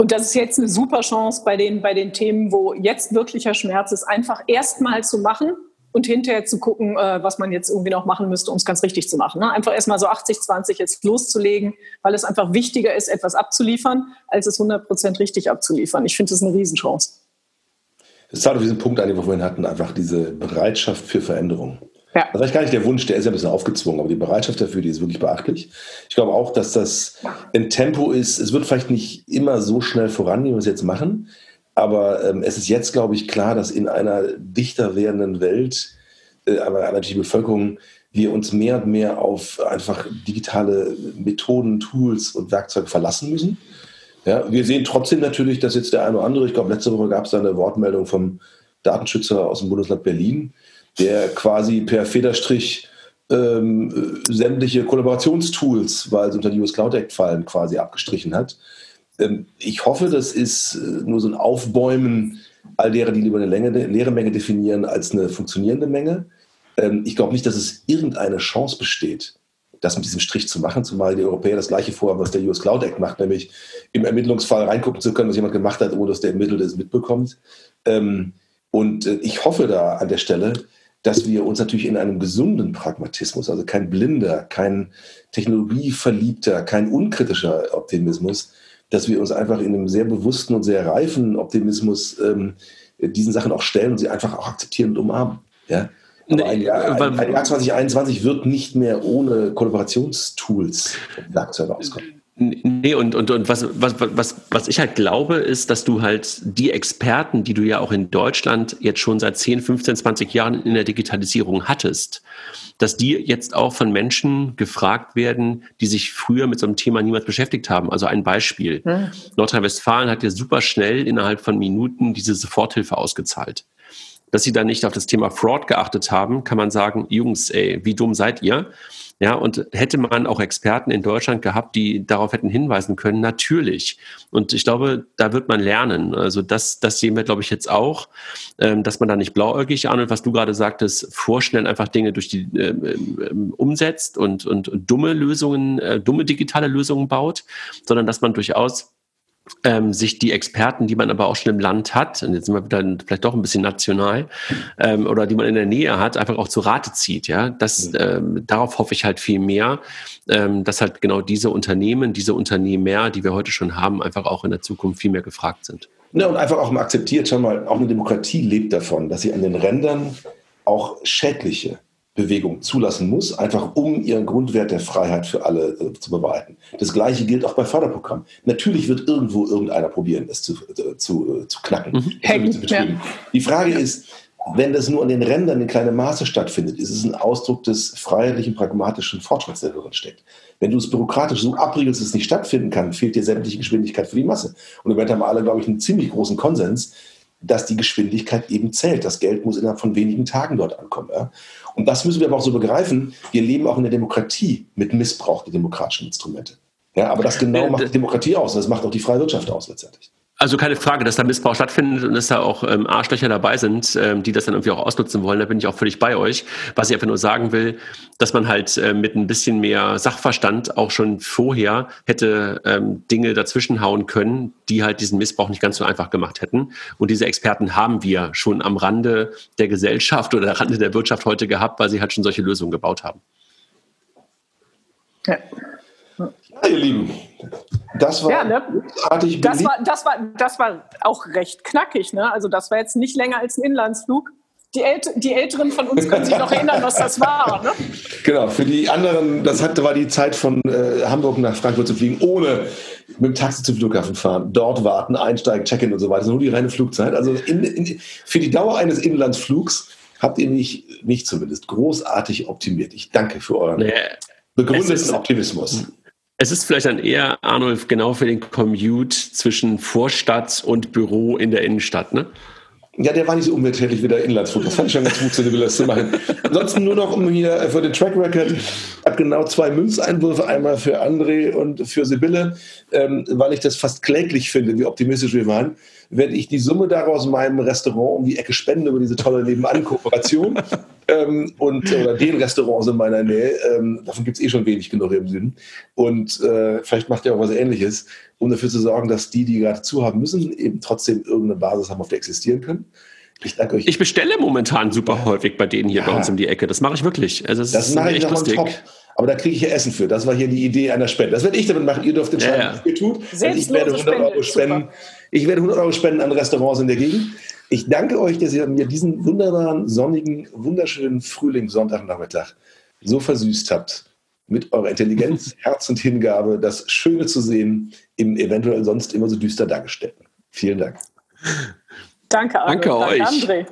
Und das ist jetzt eine super Chance bei den, bei den Themen, wo jetzt wirklicher Schmerz ist, einfach erstmal zu machen und hinterher zu gucken, äh, was man jetzt irgendwie noch machen müsste, um es ganz richtig zu machen. Ne? Einfach erstmal so 80, 20 jetzt loszulegen, weil es einfach wichtiger ist, etwas abzuliefern, als es 100 Prozent richtig abzuliefern. Ich finde das eine Riesenchance. Es zahlt auf diesen Punkt ein, den wir vorhin hatten, einfach diese Bereitschaft für Veränderung. Ja. Das eigentlich gar nicht der Wunsch, der ist ja ein bisschen aufgezwungen, aber die Bereitschaft dafür, die ist wirklich beachtlich. Ich glaube auch, dass das ein Tempo ist, es wird vielleicht nicht immer so schnell voran, wie wir es jetzt machen, aber ähm, es ist jetzt, glaube ich, klar, dass in einer dichter werdenden Welt, äh, aber die Bevölkerung, wir uns mehr und mehr auf einfach digitale Methoden, Tools und Werkzeuge verlassen müssen. Ja, wir sehen trotzdem natürlich, dass jetzt der eine oder andere, ich glaube, letzte Woche gab es eine Wortmeldung vom Datenschützer aus dem Bundesland Berlin, der quasi per Federstrich ähm, sämtliche Kollaborationstools, weil sie unter die US Cloud Act fallen, quasi abgestrichen hat. Ähm, ich hoffe, das ist äh, nur so ein Aufbäumen all derer, die lieber eine Länge, leere Menge definieren, als eine funktionierende Menge. Ähm, ich glaube nicht, dass es irgendeine Chance besteht, das mit diesem Strich zu machen, zumal die Europäer das gleiche vorhaben, was der US Cloud Act macht, nämlich im Ermittlungsfall reingucken zu können, was jemand gemacht hat, ohne dass der Ermittelte es mitbekommt. Ähm, und äh, ich hoffe da an der Stelle, dass wir uns natürlich in einem gesunden Pragmatismus, also kein blinder, kein technologieverliebter, kein unkritischer Optimismus, dass wir uns einfach in einem sehr bewussten und sehr reifen Optimismus ähm, diesen Sachen auch stellen und sie einfach auch akzeptieren und umarmen. Ja? Aber ein Jahr, ein, ein Jahr 2021 wird nicht mehr ohne Kollaborationstools Werkzeuge auskommen. Nee, und, und, und was, was, was, was ich halt glaube, ist, dass du halt die Experten, die du ja auch in Deutschland jetzt schon seit 10, 15, 20 Jahren in der Digitalisierung hattest, dass die jetzt auch von Menschen gefragt werden, die sich früher mit so einem Thema niemals beschäftigt haben. Also ein Beispiel. Hm. Nordrhein-Westfalen hat ja super schnell innerhalb von Minuten diese Soforthilfe ausgezahlt. Dass sie da nicht auf das Thema Fraud geachtet haben, kann man sagen, Jungs, ey, wie dumm seid ihr? Ja, und hätte man auch Experten in Deutschland gehabt, die darauf hätten hinweisen können, natürlich. Und ich glaube, da wird man lernen. Also das, das sehen wir, glaube ich, jetzt auch, ähm, dass man da nicht blauäugig an und was du gerade sagtest, vorschnell einfach Dinge durch die äh, umsetzt und, und, und dumme Lösungen, äh, dumme digitale Lösungen baut, sondern dass man durchaus ähm, sich die Experten, die man aber auch schon im Land hat, und jetzt sind wir wieder vielleicht doch ein bisschen national, ähm, oder die man in der Nähe hat, einfach auch zu Rate zieht. Ja, das, ähm, darauf hoffe ich halt viel mehr, ähm, dass halt genau diese Unternehmen, diese Unternehmer, die wir heute schon haben, einfach auch in der Zukunft viel mehr gefragt sind. Ja, und einfach auch mal akzeptiert, schon mal, auch eine Demokratie lebt davon, dass sie an den Rändern auch schädliche Bewegung zulassen muss, einfach um ihren Grundwert der Freiheit für alle äh, zu bewahren. Das Gleiche gilt auch bei Förderprogrammen. Natürlich wird irgendwo irgendeiner probieren, es zu, äh, zu, äh, zu knacken, mhm. zu Ja. Die Frage ist, wenn das nur an den Rändern in kleinem Maße stattfindet, ist es ein Ausdruck des freiheitlichen, pragmatischen Fortschritts, der darin steckt. Wenn du es bürokratisch so abriegelst, dass es nicht stattfinden kann, fehlt dir sämtliche Geschwindigkeit für die Masse. Und im Moment haben wir alle, glaube ich, einen ziemlich großen Konsens, dass die Geschwindigkeit eben zählt. Das Geld muss innerhalb von wenigen Tagen dort ankommen. Ja? Und das müssen wir aber auch so begreifen. Wir leben auch in der Demokratie mit Missbrauch der demokratischen Instrumente. Ja, aber das genau äh, macht die Demokratie aus. Das macht auch die freie Wirtschaft aus letztendlich. Also keine Frage, dass da Missbrauch stattfindet und dass da auch ähm, Arschlöcher dabei sind, ähm, die das dann irgendwie auch ausnutzen wollen. Da bin ich auch völlig bei euch. Was ich einfach nur sagen will, dass man halt äh, mit ein bisschen mehr Sachverstand auch schon vorher hätte ähm, Dinge dazwischen hauen können, die halt diesen Missbrauch nicht ganz so einfach gemacht hätten. Und diese Experten haben wir schon am Rande der Gesellschaft oder am Rande der Wirtschaft heute gehabt, weil sie halt schon solche Lösungen gebaut haben. Ja. Ja, ihr Lieben, das war, ja, ne? das, war, das, war, das war auch recht knackig. Ne? Also das war jetzt nicht länger als ein Inlandsflug. Die, Ält die Älteren von uns können sich noch erinnern, was das war. Ne? Genau, für die anderen, das hatte, war die Zeit von äh, Hamburg nach Frankfurt zu fliegen, ohne mit dem Taxi zum Flughafen fahren, dort warten, einsteigen, check-in und so weiter. Nur die reine Flugzeit. Also in, in, für die Dauer eines Inlandsflugs habt ihr mich, mich zumindest großartig optimiert. Ich danke für euren nee, begründeten Optimismus. Es ist vielleicht dann eher, Arnulf, genau für den Commute zwischen Vorstadt und Büro in der Innenstadt, ne? Ja, der war nicht so umweltschädlich wie der Inlandsflug. Das fand ich schon ganz gut, so eine das zu machen. Ansonsten nur noch, um hier für den Track Record, habe genau zwei Münzeinwürfe, einmal für André und für Sibylle, ähm, weil ich das fast kläglich finde, wie optimistisch wir waren werde ich die Summe daraus meinem Restaurant um die Ecke spenden über diese tolle Nebenan-Kooperation ähm, und oder den Restaurants in meiner Nähe. Ähm, davon gibt es eh schon wenig genug im Süden. Und äh, vielleicht macht ihr auch was Ähnliches, um dafür zu sorgen, dass die, die gerade zu haben müssen, eben trotzdem irgendeine Basis haben, auf der existieren können. Ich danke euch. Ich bestelle momentan super häufig bei denen hier ja. bei uns um die Ecke. Das mache ich wirklich. Also das, das mache ich echt lustig. Top. Aber da kriege ich ja Essen für. Das war hier die Idee einer Spende. Das werde ich damit machen. Ihr dürft entscheiden, ja, ja. was ihr tut. Also ich werde 100 Spende. Euro spenden. Ich werde 100 Euro spenden an Restaurants in der Gegend. Ich danke euch, dass ihr mir diesen wunderbaren, sonnigen, wunderschönen Frühlingssonntagnachmittag so versüßt habt. Mit eurer Intelligenz, Herz und Hingabe, das Schöne zu sehen im eventuell sonst immer so düster dargestellten. Vielen Dank. Danke. Danke, Danke euch. André.